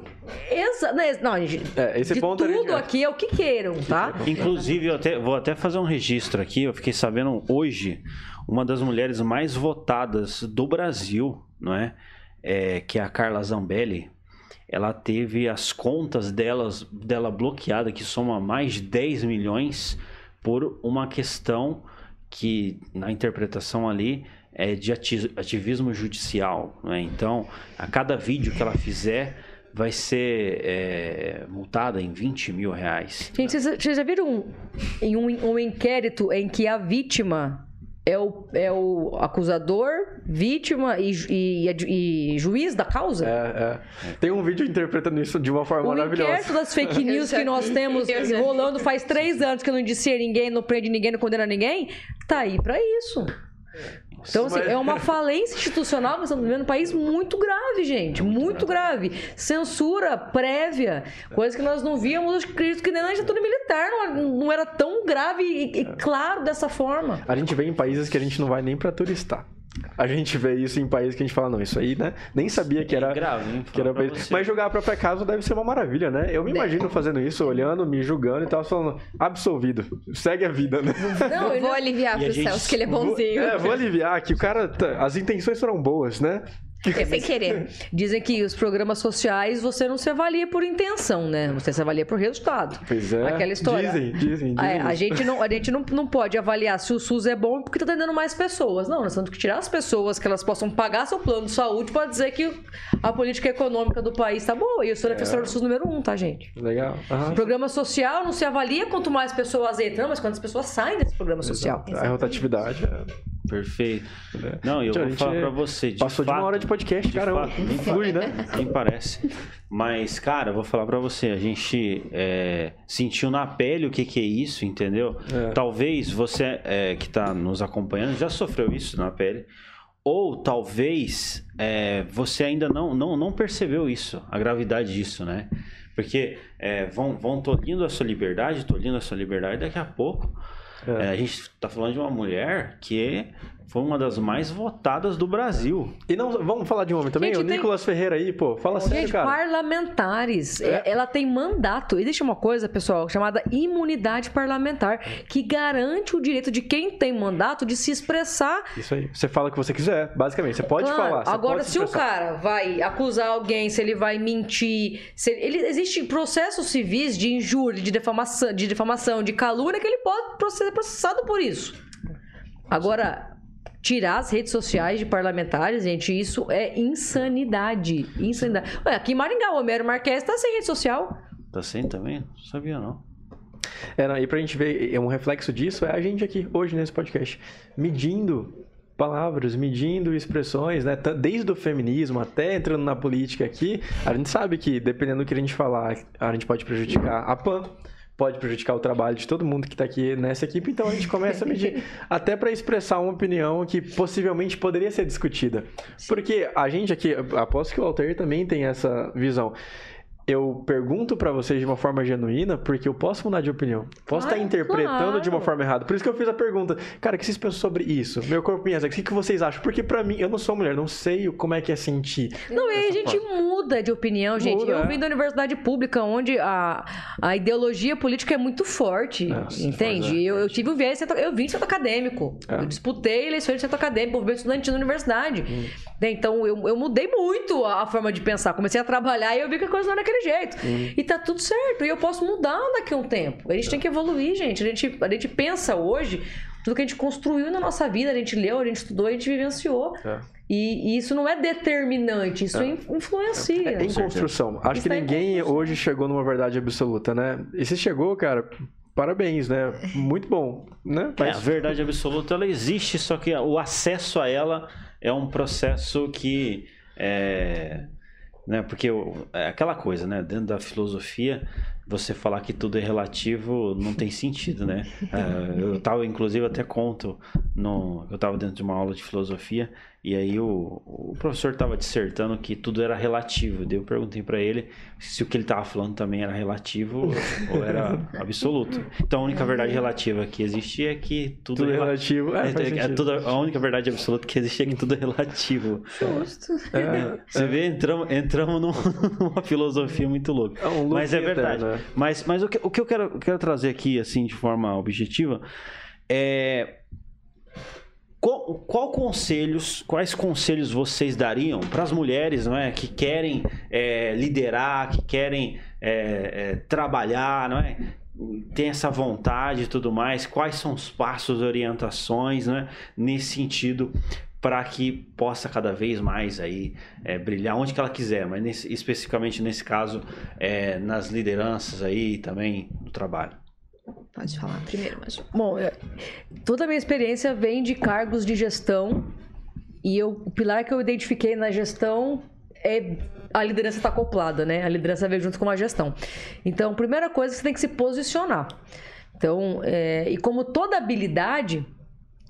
Exa né, não, gente, É, esse de ponto tudo aqui é o que queiram, tá? Inclusive, eu até- vou até fazer um registro aqui. Eu fiquei sabendo hoje, uma das mulheres mais votadas do Brasil, não é? É, que é a Carla Zambelli. Ela teve as contas delas, dela bloqueada, que soma mais de 10 milhões, por uma questão que, na interpretação ali, é de ati- ativismo judicial. não é? Então, a cada vídeo que ela fizer, vai ser é, multada em 20 mil reais. Gente, vocês, vocês já viram um, em um, um inquérito em que a vítima é o, é o acusador, vítima e, e, e- e juiz da causa? É, é. Tem um vídeo interpretando isso de uma forma O inquérito maravilhosa. das fake news que nós temos rolando faz três anos que não indicia ninguém, não prende ninguém, não condena ninguém, tá aí pra isso. Então, assim, Mas- é uma falência institucional que nós estamos vivendo no país muito grave, gente. Muito grave. Censura prévia, coisa que nós não víamos, eu acredito que nem na ditadura militar não, não era tão grave e, e claro dessa forma. A gente vê em países que a gente não vai nem pra turistar. A gente vê isso em países que a gente fala, não, isso aí, né? Nem sabia que era. É grave, hein? Que era. Mas jogar a própria casa deve ser uma maravilha, né? Eu me imagino fazendo isso, olhando, me julgando e tal, falando, absolvido. Segue a vida, né? Não, ele Vou aliviar a pro gente- Celso, que ele é Vou- bonzinho. é, vou aliviar que o cara. tá- as intenções foram boas, né? É sem querer. Dizem que os programas sociais você não se avalia por intenção, né? Você se avalia por resultado. Pois é. Aquela história. Dizem, dizem, dizem. É, a gente, não, a gente não, não pode avaliar se o SUS é bom porque tá atendendo mais pessoas. Não, nós temos que tirar as pessoas que elas possam pagar seu plano de saúde para dizer que a política econômica do país tá boa. E eu sou defensora do SUS número um, tá, gente? Legal. O programa social não se avalia quanto mais pessoas entram, mas quantas pessoas saem desse programa social. A rotatividade. é- Perfeito. Não, e eu vou falar pra você. De Passou de uma fato- hora de podcast, de caramba. fato, nem Flui, né? Nem parece. Mas, cara, eu vou falar pra você. A gente é, sentiu na pele o que, que é isso, entendeu? É. Talvez você é, que tá nos acompanhando já sofreu isso na pele. Ou talvez é, você ainda não, não, não percebeu isso, a gravidade disso, né? Porque é, vão, vão tolhindo a sua liberdade, tolhindo a sua liberdade, daqui a pouco É. é, a gente tá falando de uma mulher que foi uma das mais votadas do Brasil. E não, vamos falar de um homem também? Gente, o tem- Nicolas Ferreira aí, pô, fala sério, Gente, cara. parlamentares. É. Ela tem mandato. E deixa uma coisa, pessoal, chamada imunidade parlamentar, que garante o direito de quem tem mandato de se expressar. Isso aí. Você fala o que você quiser, basicamente. Você pode Claro, falar. você Agora, pode se o expressar. cara vai acusar alguém, se ele vai mentir, se ele, ele- existem processos civis de injúria, de defamação, de defamação, de calúnia que ele pode ser processado por isso. Agora, tirar as redes sociais de parlamentares, gente, isso é insanidade. Insanidade. Ué, aqui em Maringá, o Homero Marques tá sem rede social. Tá sem também? Não sabia, não. É, não, e pra gente ver, é um reflexo disso é a gente aqui, hoje, nesse podcast, medindo palavras, medindo expressões, né? Tá- Desde o feminismo até entrando na política aqui, a gente sabe que, dependendo do que a gente falar, a gente pode prejudicar a PAN, pode prejudicar o trabalho de todo mundo que tá aqui nessa equipe, então a gente começa a medir até para expressar uma opinião que possivelmente poderia ser discutida. Porque a gente aqui, aposto que o Altair também tem essa visão. Eu pergunto pra vocês de uma forma genuína, porque eu posso mudar de opinião. Posso Claro, estar interpretando de uma claro. forma errada. Por isso que eu fiz a pergunta. Cara, o que vocês pensam sobre isso? Meu corpo pensa, o que que vocês acham? Porque pra mim, eu não sou mulher, não sei como é que é sentir. Não, e a gente muda de opinião, gente. Muda, eu é. vim da universidade pública, onde a, a ideologia política é muito forte, Nossa, entende? é, eu, eu tive um viés, eu vim de centro acadêmico. É. Eu disputei eleições de centro acadêmico, movimento estudantil na universidade. Hum. Então, eu, eu mudei muito a, a forma de pensar. Comecei a trabalhar e eu vi que a coisa não era daquele jeito. Hum. E tá tudo certo. E eu posso mudar daqui a um tempo. A gente tem que evoluir, gente. A gente, a gente pensa hoje tudo que a gente construiu na nossa vida, a gente leu, a gente estudou, a gente vivenciou. É. E, e isso não é determinante, isso É. influencia. É em construção. Acho que Está em ninguém hoje chegou numa verdade absoluta, né? E se chegou, cara, parabéns, né? Muito bom, né? É, a verdade absoluta ela existe, só que o acesso a ela é um processo que é, né, porque o- é aquela coisa, né, dentro da filosofia, você falar que tudo é relativo não tem sentido, né? É, eu tava, inclusive, até conto, no, eu estava dentro de uma aula de filosofia e aí o, o professor estava dissertando que tudo era relativo. Daí eu perguntei para ele se o que ele estava falando também era relativo ou era absoluto. Então a única verdade relativa que existe é que tudo, Tudo é relativo. É, É, é sentido. tudo- a única verdade absoluta que existe é que tudo é relativo. Justo. É, Você vê, entramos, entramos num- numa filosofia muito louca. é um Mas é verdade. né? Mas, mas o, que, o que eu quero, quero trazer aqui, assim, de forma objetiva, é. Qual, qual conselhos, quais conselhos vocês dariam para as mulheres não é, que querem é, liderar, que querem é, é, trabalhar, não é? Tem essa vontade e tudo mais. Quais são os passos, orientações, né? Nesse sentido, para que possa cada vez mais aí é, brilhar onde que ela quiser, mas nesse- especificamente nesse caso é, nas lideranças aí também no trabalho. Pode falar primeiro, Maju. Bom, é, toda a minha experiência vem de cargos de gestão e eu, o pilar que eu identifiquei na gestão é a liderança está acoplada, né? A liderança veio junto com a gestão. Então, primeira coisa, você tem que se posicionar. Então, é, e como toda habilidade,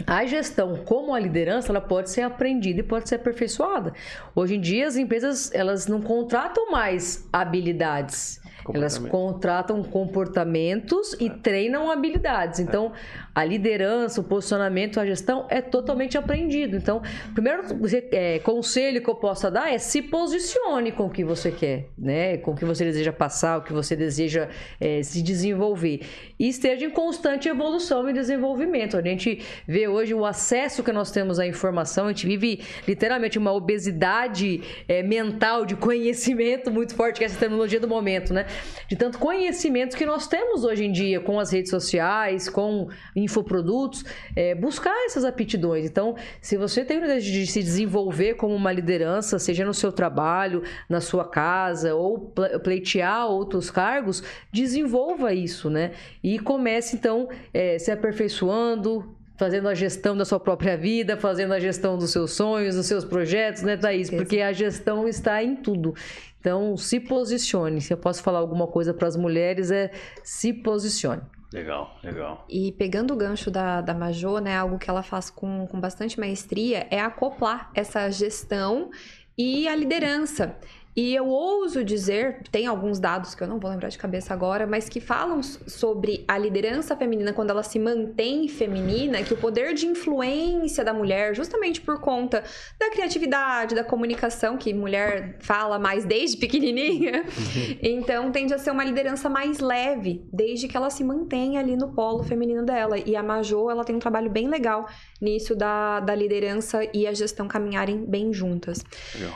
a gestão, como a liderança, ela pode ser aprendida e pode ser aperfeiçoada. Hoje em dia, as empresas elas não contratam mais habilidades. Elas contratam comportamentos e treinam habilidades. Então, a liderança, o posicionamento, a gestão é totalmente aprendido. Então, o primeiro é, conselho que eu posso dar é se posicione com o que você quer, né? Com o que você deseja passar, o que você deseja é, se desenvolver. E esteja em constante evolução e desenvolvimento. A gente vê hoje o acesso que nós temos à informação, a gente vive literalmente uma obesidade é, mental de conhecimento muito forte, que é essa terminologia do momento, né? De tanto conhecimento que nós temos hoje em dia com as redes sociais, com infoprodutos, é, buscar essas aptidões. Então, se você tem o desejo de se desenvolver como uma liderança, seja no seu trabalho, na sua casa, ou ple- pleitear outros cargos, desenvolva isso, né? E comece, então, é, se aperfeiçoando, fazendo a gestão da sua própria vida, fazendo a gestão dos seus sonhos, dos seus projetos, né, Thaís? Porque a gestão está em tudo. Então, se posicione. Se eu posso falar alguma coisa para as mulheres, é se posicione. Legal, legal. E pegando o gancho da, da Majô, né, algo que ela faz com, com bastante maestria é acoplar essa gestão e a liderança. E eu ouso dizer, tem alguns dados que eu não vou lembrar de cabeça agora, mas que falam sobre a liderança feminina quando ela se mantém feminina, que o poder de influência da mulher, justamente por conta da criatividade, da comunicação, que mulher fala mais desde pequenininha, então tende a ser uma liderança mais leve, desde que ela se mantenha ali no polo feminino dela. E a Majô, ela tem um trabalho bem legal nisso da, da liderança e a gestão caminharem bem juntas.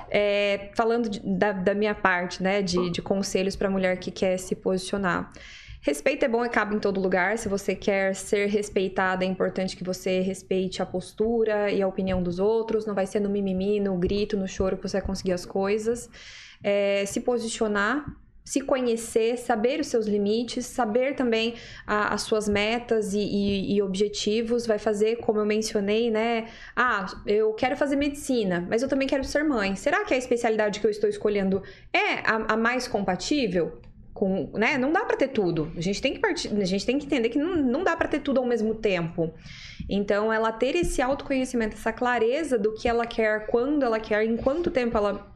É, falando de- da, da minha parte, né, de, de conselhos para mulher que quer se posicionar. Respeito é bom e cabe em todo lugar. Se você quer ser respeitada, é importante que você respeite a postura e a opinião dos outros. Não vai ser no mimimi, no grito, no choro que você vai conseguir as coisas. É, se posicionar, se conhecer, saber os seus limites, saber também a- as suas metas e, e- e objetivos, vai fazer, como eu mencionei, né? Ah, eu quero fazer medicina, mas eu também quero ser mãe. Será que a especialidade que eu estou escolhendo é a, a mais compatível? Com, né? Não dá para ter tudo. A gente tem que partir, a gente tem que entender que não, não dá para ter tudo ao mesmo tempo. Então, ela ter esse autoconhecimento, essa clareza do que ela quer, quando ela quer, em quanto tempo ela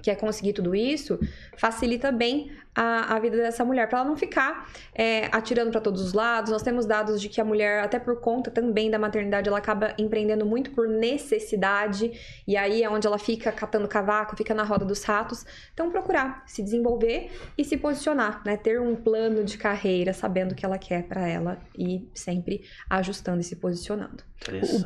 quer conseguir tudo isso, facilita bem a, a vida dessa mulher, para ela não ficar é, atirando para todos os lados. Nós temos dados de que a mulher, até por conta também da maternidade, ela acaba empreendendo muito por necessidade, e aí é onde ela fica catando cavaco, fica na roda dos ratos. Então, procurar se desenvolver e se posicionar, né? Ter um plano de carreira, sabendo o que ela quer para ela e sempre ajustando e se posicionando.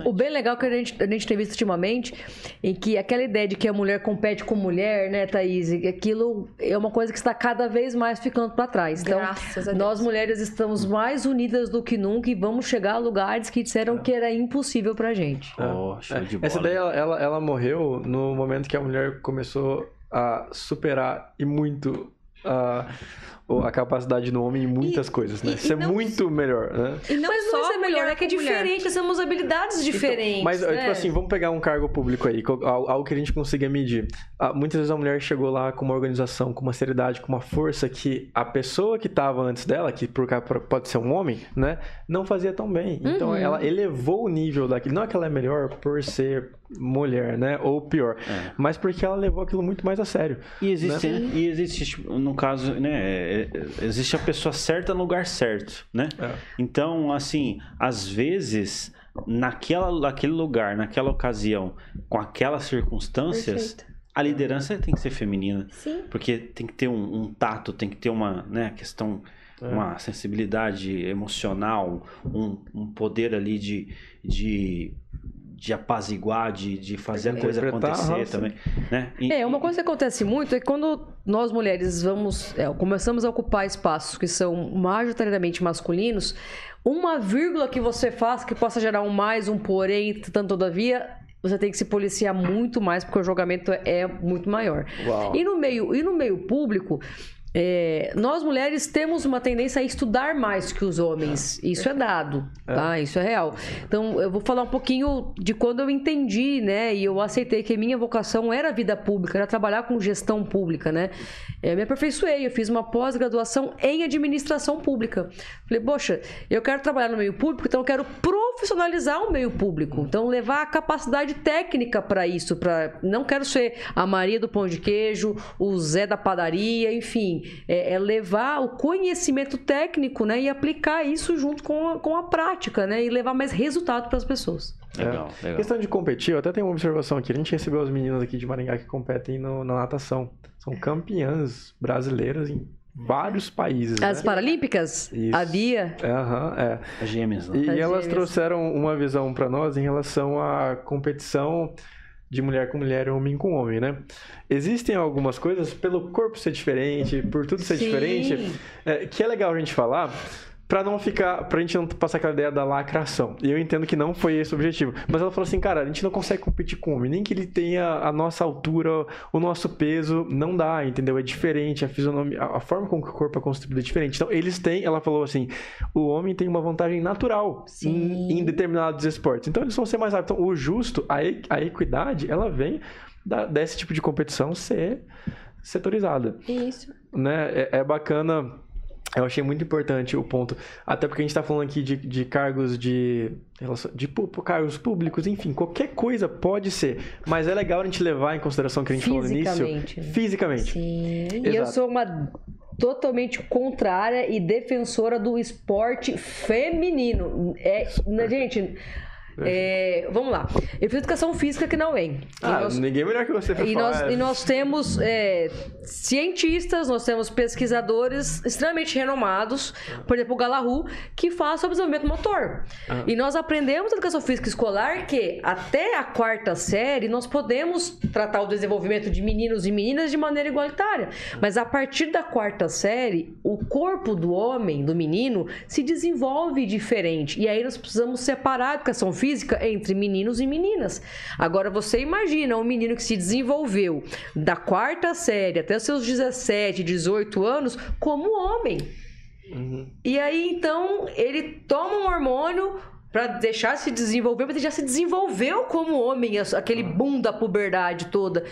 O, o bem legal que a gente, a gente tem visto ultimamente é que aquela ideia de que a mulher compete com mulher mulher, né, Thaís? Aquilo é uma coisa que está cada vez mais ficando para trás. Então, Graças a Deus. nós mulheres estamos mais unidas do que nunca e vamos chegar a lugares que disseram que era impossível pra gente. Oh, show de bola. Essa daí, ela, ela, morreu no momento que a mulher começou a superar e muito a, o- a capacidade do homem em muitas E- coisas, né? e- e Ser não- muito melhor, né? E não Mas só não é melhor, é que é diferente, nós temos habilidades diferentes. Mas, né? tipo assim, vamos pegar um cargo público aí, algo que a gente consiga medir. Ah, muitas vezes a mulher chegou lá com uma organização, com uma seriedade, com uma força que a pessoa que estava antes dela, que por cá pode ser um homem, né, não fazia tão bem. Então Uhum. ela elevou o nível daquilo. Não é que ela é melhor por ser mulher, né, ou pior, É. mas porque ela levou aquilo muito mais a sério. E existe, e existe, tipo, no caso, né? É- é- Existe a pessoa certa no lugar certo, né? É. Então, assim, às vezes, naquela, naquele lugar, naquela ocasião, com aquelas circunstâncias, Perfeito. a liderança tem que ser feminina. Sim. Porque tem que ter um, um tato, tem que ter uma né, questão, É. uma sensibilidade emocional, um, um poder ali de, de, de apaziguar, de, de fazer a coisa acontecer também. Né? E- É, uma coisa que acontece muito é que quando nós mulheres vamos, é, começamos a ocupar espaços que são majoritariamente masculinos, uma vírgula que você faz que possa gerar um mais, um porém, tanto todavia, você tem que se policiar muito mais porque o julgamento é muito maior. Uau. E no meio, e no meio público, é, nós mulheres temos uma tendência a estudar mais que os homens. Isso é dado, tá? Isso é real. Então, eu vou falar um pouquinho de quando eu entendi, né? E eu aceitei que a minha vocação era a vida pública, era trabalhar com gestão pública, né? Eu me aperfeiçoei, eu fiz uma pós-graduação em administração pública. Falei, poxa, eu quero trabalhar no meio público, então eu quero profissionalizar o meio público. Então, levar a capacidade técnica para isso, para não quero ser a Maria do pão de queijo, o Zé da padaria, enfim, é, é levar o conhecimento técnico, né, e aplicar isso junto com a, com a prática, né, e levar mais resultado para as pessoas. Legal, É. legal. Questão de competir, eu até tenho uma observação aqui. A gente recebeu as meninas aqui de Maringá que competem no- na natação. São campeãs brasileiras em vários países. As né? Paralímpicas, Isso. a Bia, Aham, é. As gêmeas, né? E As elas gêmeas. trouxeram uma visão pra nós em relação à competição de mulher com mulher, homem com homem, né? Existem algumas coisas, pelo corpo ser diferente, por tudo ser Sim. diferente, é, que é legal a gente falar. Pra não ficar, pra gente não passar aquela ideia da lacração. E eu entendo que não foi esse o objetivo. Mas ela falou assim, cara, a gente não consegue competir com o homem. Nem que ele tenha a nossa altura, o nosso peso, não dá, entendeu? É diferente, a fisionomia, a forma como que o corpo é construído é diferente. Então, eles têm, ela falou assim, o homem tem uma vantagem natural Sim. em, em determinados esportes. Então, eles vão ser mais rápidos. Então, o justo, a, a equidade, ela vem da- desse tipo de competição ser setorizada Isso. né? É, é bacana. Eu achei muito importante o ponto. Até porque a gente tá falando aqui de, de cargos de. de pu- cargos públicos, enfim, qualquer coisa pode ser. Mas é legal a gente levar em consideração o que a gente falou no início. Fisicamente, né? Fisicamente. Sim. E eu Exato. sou uma totalmente contrária e defensora do esporte feminino. É, gente, é, vamos lá. Eu fiz educação física aqui na UEM. Ah, nós- ninguém melhor que você pra e nós, e nós temos é, cientistas, nós temos pesquisadores extremamente renomados, por exemplo, o Galahu, que faz sobre desenvolvimento motor. E nós aprendemos na educação física escolar que até a quarta série nós podemos tratar o desenvolvimento de meninos e meninas de maneira igualitária. Mas a partir da quarta série, o corpo do homem, do menino, se desenvolve diferente. E aí nós precisamos separar a educação física entre meninos e meninas. Agora você imagina um menino que se desenvolveu da quarta série até os seus 17, 18 anos como homem. Uhum. E aí, então, ele toma um hormônio pra deixar se desenvolver, mas ele já se desenvolveu como homem, aquele boom da puberdade toda.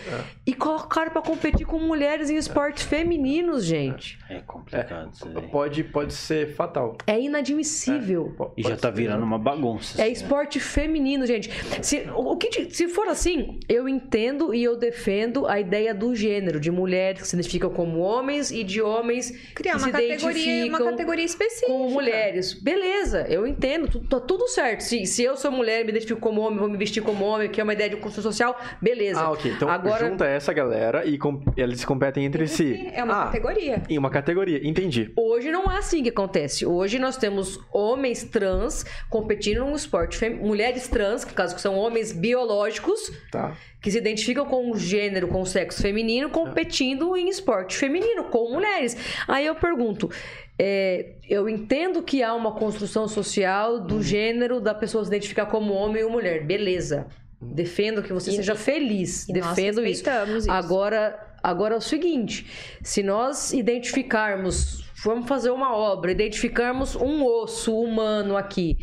E colocaram pra competir com mulheres em esportes femininos, gente. É complicado isso aí. Pode, pode ser fatal. É inadmissível. Po- E já tá ser. virando uma bagunça. É assim, né? esporte feminino, gente. Se, o que, se for assim, eu entendo e eu defendo a ideia do gênero, de mulheres que se identificam como homens e de homens Criar que uma se categoria, uma identificam categoria específica. como mulheres. Beleza, eu entendo, tá tudo certo. Se, se eu sou mulher, me identifico como homem, vou me vestir como homem, que é uma ideia de construção social, beleza. Ah, ok. Então Agora- junta essa galera e com- eles competem entre si. É uma ah, categoria. Em uma categoria, entendi. Hoje não é assim que acontece. Hoje nós temos homens trans competindo no esporte fem... mulheres trans, que no caso que são homens biológicos, Tá. Que se identificam com o gênero, com o sexo feminino, competindo em esporte feminino com mulheres. Aí eu pergunto, é, eu entendo que há uma construção social Uhum. do gênero da pessoa se identificar como homem ou mulher, beleza. Defendo que você E- seja feliz, defendo isso. isso. Agora, agora é o seguinte: se nós identificarmos, vamos fazer uma obra, identificarmos um osso humano aqui.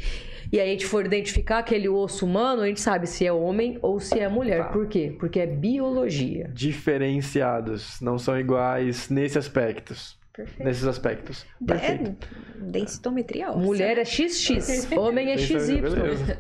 E a gente for identificar aquele osso humano, a gente sabe se é homem ou se é mulher. Tá. Por quê? Porque é biologia. Diferenciados, não são iguais nesse aspectos. Perfeito. Nesses aspectos. Perfeito. É, densitometria óssea. Mulher é XX, homem é XY.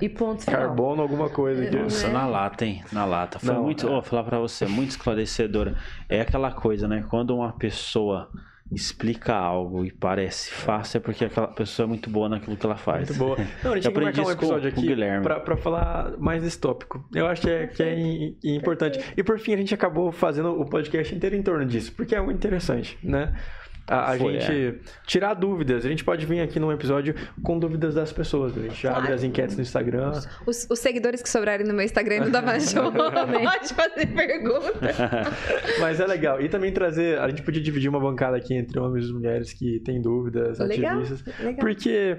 E ponto final. Carbono, alguma coisa aqui. Nossa, na lata, hein? Na lata. Foi Não, muito. é. Vou falar pra você, muito esclarecedora. É aquela coisa, né? Quando uma pessoa explica algo e parece fácil, é porque aquela pessoa é muito boa naquilo que ela faz. Muito boa. Não, a gente Eu tinha que marcar um com- episódio com aqui pra, pra falar mais desse tópico. Eu acho que é, que é im- importante. E por fim, a gente acabou fazendo o podcast inteiro em torno disso, porque é muito interessante, né? A, a Foi, é. gente tirar dúvidas. A gente pode vir aqui num episódio com dúvidas das pessoas. A gente abre as enquetes no Instagram. Os, os seguidores que sobrarem no meu Instagram e no da Major, pode fazer pergunta. Mas é legal. E também trazer. A gente podia dividir uma bancada aqui entre homens e mulheres que têm dúvidas, Legal, ativistas. legal. Porque.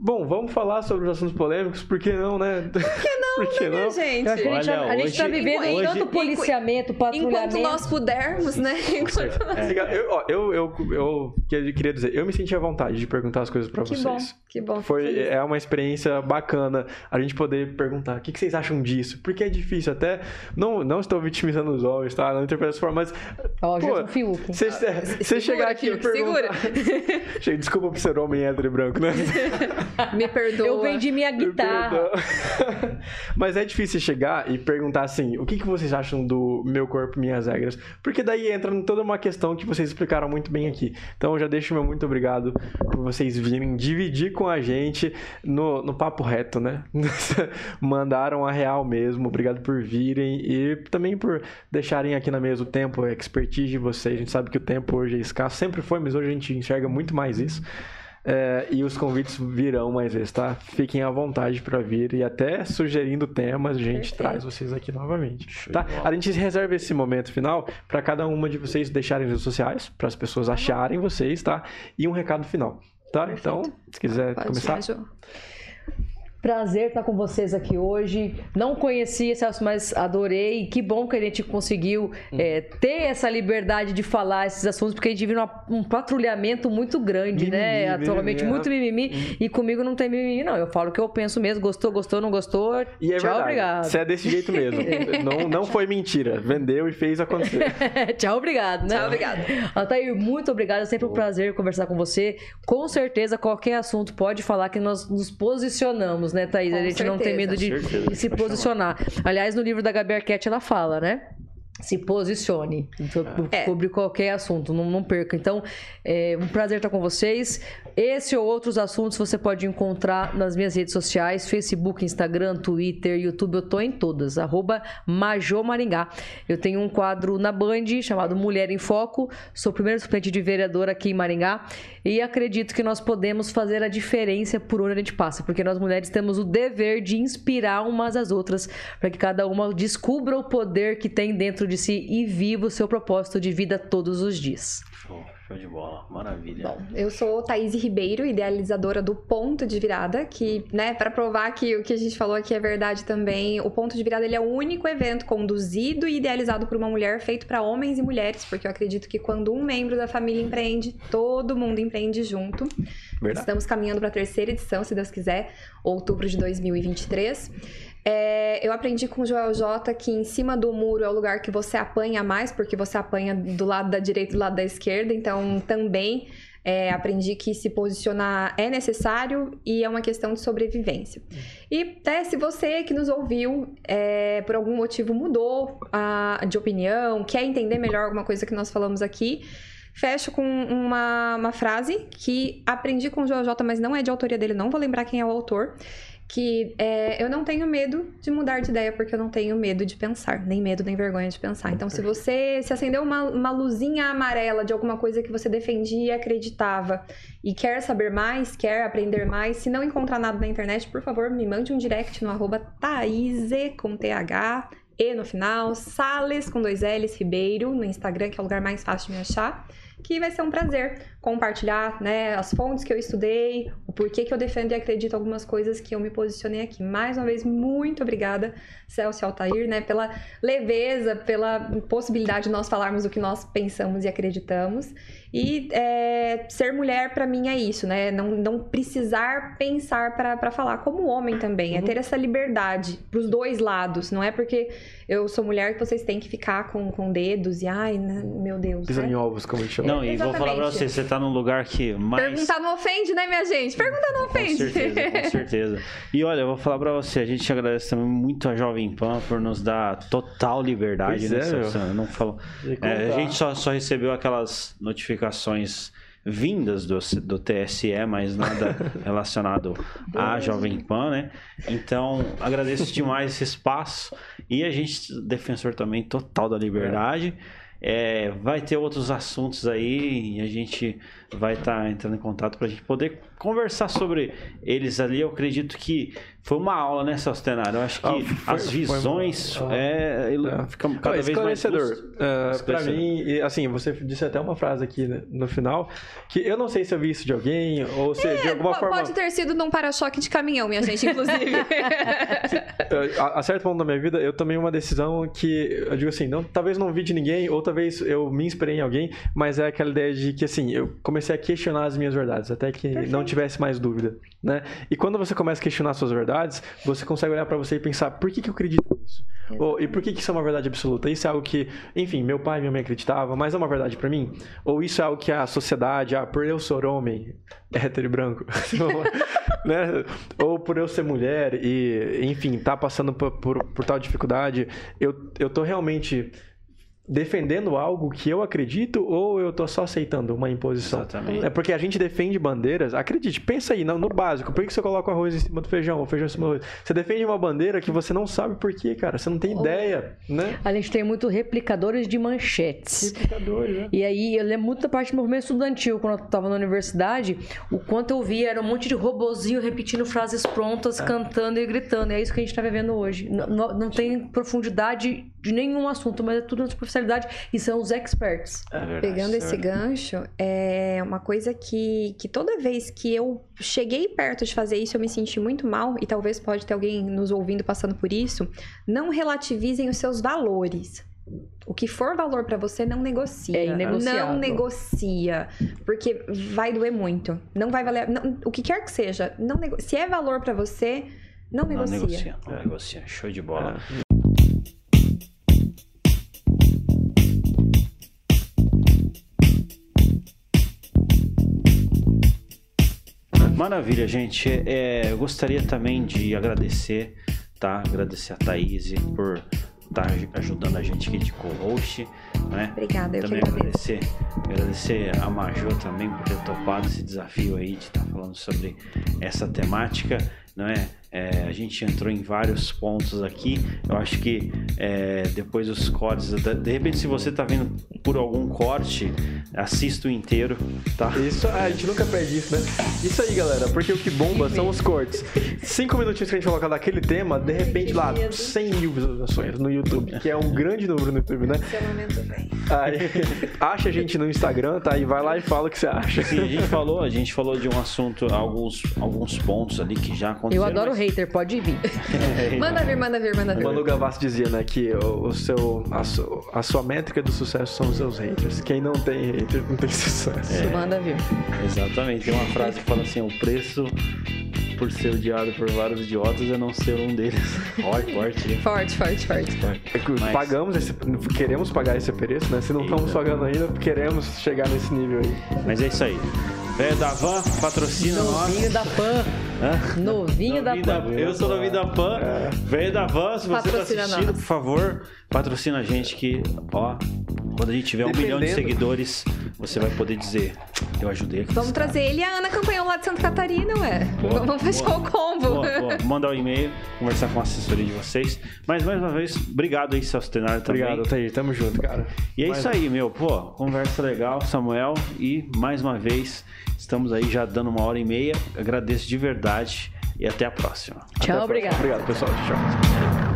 Bom, vamos falar sobre os assuntos polêmicos, por que não, né? Por que não? por que Minha não? gente. Eu acho que a gente, Olha, a gente tá hoje- vivendo hoje- tanto policiamento, patrulhamento. Enquanto nós pudermos, né? Enquanto nós... Legal. Eu, eu, eu, eu que- queria dizer, eu me senti à vontade de perguntar as coisas pra Que vocês. bom, que bom. Foi, é uma experiência bacana a gente poder perguntar o que, que vocês acham disso, porque é difícil até, não, não estou vitimizando os homens, tá? Não interpreto dessa forma, mas Ó, Pô, Gerson Fiuk. você você chegar aqui e Fiuk, segura. perguntar... Chega, Desculpa por ser homem hétero e branco, né? Me perdoa. Eu vendi minha guitarra. Mas é difícil chegar e perguntar assim: o que, que vocês acham do meu corpo, minhas regras? Porque daí entra em toda uma questão que vocês explicaram muito bem aqui. Então eu já deixo meu muito obrigado por vocês virem dividir com a gente no, no papo reto, né? Mandaram a real mesmo. Obrigado por virem e também por deixarem aqui na mesa o tempo, a expertise de vocês. A gente sabe que o tempo hoje é escasso, sempre foi, mas hoje a gente enxerga muito mais isso. É, e os convites virão mais vezes, tá? Fiquem à vontade para vir e até sugerindo temas, a gente Perfeito. traz vocês aqui novamente, Show tá? A gente reserva esse momento final para cada uma de vocês deixarem as redes sociais, para as pessoas acharem vocês, tá? E um recado final, tá? Então, se quiser Pode, começar. Major. Prazer estar com vocês aqui hoje. Não conhecia Celso, mas adorei. Que bom que a gente conseguiu é, ter essa liberdade de falar esses assuntos, porque a gente vive numa- um patrulhamento muito grande, né? Mimimi, Atualmente, mimimi, muito mimimi. E comigo não tem mimimi, não. Eu falo o que eu penso mesmo. Gostou, gostou, não gostou. E é Tchau, verdade. obrigado. Você é desse jeito mesmo. não, não foi mentira. Vendeu e fez acontecer. Tchau, obrigado, né? Tchau, obrigado. Altair, muito obrigada. É sempre um prazer conversar com você. Com certeza, qualquer assunto pode falar que nós nos posicionamos, né, Thaís? a Com gente não tem certeza. medo de, Certeza, de se posicionar. Aliás, no livro da Gabi Arquette, ela fala, né? Se posicione É. sobre qualquer assunto, não, não perca. Então, é um prazer estar com vocês. Esse ou outros assuntos você pode encontrar nas minhas redes sociais: Facebook, Instagram, Twitter, YouTube. Eu tô em todas. Arroba Major Maringá. Eu tenho um quadro na Band chamado Mulher em Foco. Sou o primeiro suplente de vereador aqui em Maringá. E acredito que nós podemos fazer a diferença por onde a gente passa. Porque nós mulheres temos o dever de inspirar umas às outras para que cada uma descubra o poder que tem dentro de si e viva o seu propósito de vida todos os dias. Show, show de bola. Maravilha. Bom, eu sou Thaís Ribeiro, idealizadora do Ponto de Virada, que, né, para provar que o que a gente falou aqui é verdade também, o Ponto de Virada ele é o único evento conduzido e idealizado por uma mulher, feito para homens e mulheres, porque eu acredito que quando um membro da família empreende, todo mundo empreende junto. Verdade. Estamos caminhando para a terceira edição, se Deus quiser, outubro de 2023. É, eu aprendi com o Joel J que em cima do muro é o lugar que você apanha mais, porque você apanha do lado da direita e do lado da esquerda. Então, também é, aprendi que se posicionar é necessário e é uma questão de sobrevivência. E até se você que nos ouviu, é, por algum motivo mudou a, de opinião, quer entender melhor alguma coisa que nós falamos aqui, Fecho com uma, uma frase que aprendi com o Joel J, mas não é de autoria dele, não vou lembrar quem é o autor. Que é, eu não tenho medo de mudar de ideia porque eu não tenho medo de pensar, nem medo nem vergonha de pensar. Então, se você se acendeu uma, uma luzinha amarela de alguma coisa que você defendia e acreditava e quer saber mais, quer aprender mais, se não encontrar nada na internet, por favor, me mande um direct no arroba com TH, E no final, Sales com dois L's, Ribeiro, no Instagram, que é o lugar mais fácil de me achar que vai ser um prazer compartilhar né, as fontes que eu estudei, o porquê que eu defendo e acredito algumas coisas que eu me posicionei aqui. Mais uma vez, muito obrigada, Celso Altair, né, pela leveza, pela possibilidade de nós falarmos o que nós pensamos e acreditamos. E é, ser mulher para mim é isso, né? Não, não precisar pensar para falar, como homem também. É uhum. ter essa liberdade pros dois lados. Não é porque eu sou mulher que vocês têm que ficar com, com dedos e, ai, meu Deus. Pisando né? em ovos, como a gente chama. Não, e vou falar pra você, você tá num lugar que mais. Perguntar não ofende, né, minha gente? Perguntar não ofende. Com certeza, com certeza. E olha, eu vou falar pra você, a gente agradece também muito a Jovem Pan por nos dar total liberdade, pois né? É, não falou. É, a gente só, só recebeu aquelas notificações vindas do, do TSE, mas nada relacionado à Jovem Pan, né? Então, agradeço demais esse espaço e a gente, defensor também total da liberdade. É, vai ter outros assuntos aí e a gente vai estar tá entrando em contato para a gente poder conversar sobre eles ali. Eu acredito que foi uma aula, né, Celstenário? Eu acho que ah, foi, as visões foi, é, é, ficam cada ah, vez mais... Uh, para mim, assim, você disse até uma frase aqui né, no final, que eu não sei se eu vi isso de alguém, ou se é, de alguma pode forma... Pode ter sido num para-choque de caminhão, minha gente, inclusive. a, a certo ponto da minha vida, eu tomei uma decisão que, eu digo assim, não, talvez não vi de ninguém, ou talvez eu me inspirei em alguém, mas é aquela ideia de que, assim, eu comecei a questionar as minhas verdades, até que Perfeito. não tivesse mais dúvida, né? E quando você começa a questionar suas verdades, verdades, você consegue olhar para você e pensar, por que, que eu acredito nisso? Ou, e por que, que isso é uma verdade absoluta? Isso é algo que, enfim, meu pai e minha mãe acreditavam, mas é uma verdade para mim? Ou isso é algo que a sociedade, ah, por eu ser homem, hétero e branco, né? Ou por eu ser mulher e, enfim, tá passando por, por, por tal dificuldade, eu, eu tô realmente defendendo algo que eu acredito ou eu tô só aceitando uma imposição? Exatamente. É porque a gente defende bandeiras, acredite, pensa aí no, no básico, por que você coloca o arroz em cima do feijão, o feijão em cima do arroz? Você defende uma bandeira que você não sabe por quê, cara, você não tem ideia, né? A gente tem muito replicadores de manchetes. Replicadores, né? E aí, eu lembro muito da parte do movimento estudantil, quando eu tava na universidade, o quanto eu via era um monte de robozinho repetindo frases prontas, é. cantando e gritando, e é isso que a gente tá vivendo hoje. Não, não tem profundidade de nenhum assunto, mas é tudo na superficialidade e são os experts. É verdade, Pegando esse é gancho, é uma coisa que, que toda vez que eu cheguei perto de fazer isso, eu me senti muito mal, e talvez pode ter alguém nos ouvindo passando por isso. Não relativizem os seus valores. O que for valor para você, não negocia. É Não negocia. Porque vai doer muito. Não vai valer. Não, o que quer que seja. Não nego... Se é valor para você, não, não negocia. negocia. Não é. negocia. Show de bola. Maravilha, gente. É, eu gostaria também de agradecer, tá? Agradecer a Thaís por estar tá ajudando a gente aqui de co-host, né? Obrigada, eu também agradecer, agradecer a Majô também por ter topado esse desafio aí de estar tá falando sobre essa temática, não é? É, a gente entrou em vários pontos aqui. Eu acho que é, depois dos cortes, de repente, se você está vendo por algum corte, assista o inteiro, tá? Isso, a gente nunca perde isso, né? Isso aí, galera, porque o que bomba são os cortes. Cinco minutinhos que a gente colocar daquele tema, de repente lá, 100 mil visualizações no YouTube, que é um grande número no YouTube, né? Vem. Aí, acha a gente no Instagram, tá? E vai lá e fala o que você acha. Sim, a gente falou, a gente falou de um assunto, alguns, alguns pontos ali que já aconteceram. Eu adoro hater, pode vir. manda vir, manda vir, manda vir. O Manu Gavassi dizia, né, que o, o seu, a, su, a, sua métrica do sucesso são os seus haters. Quem não tem haters não tem sucesso. É, manda vir. Exatamente. Tem uma frase que fala assim, o preço por ser odiado por vários idiotas é não ser um deles. Forte, forte. Forte, forte, forte. É Mas... Pagamos esse, queremos pagar esse preço, né? Se não estamos pagando ainda, queremos chegar nesse nível aí. Mas é isso aí. Velho da Van, patrocina nós. Novinho da Pan. Novinho, da Pan. Eu sou novinho da Pan. É. Velho da Van, se você tá assistindo, nós. por favor, patrocina a gente que, ó, quando a gente tiver um milhão de seguidores, você vai poder dizer: Eu ajudei aqui. Vamos trazer ele e a Ana Campanhão lá de Santa Catarina, ué. Boa, Vamos fechar boa. o combo. Boa, boa. Mandar um e-mail, conversar com a assessoria de vocês. Mas mais uma vez, obrigado aí, Celso Tenório, também. Obrigado, Thaís. Tamo junto, cara. E é Mais- isso aí, meu. Pô, conversa legal, Samuel. E mais uma vez, estamos aí já dando uma hora e meia. Agradeço de verdade e até a próxima. Até a Tchau, próxima. obrigado. Obrigado, pessoal. Tchau.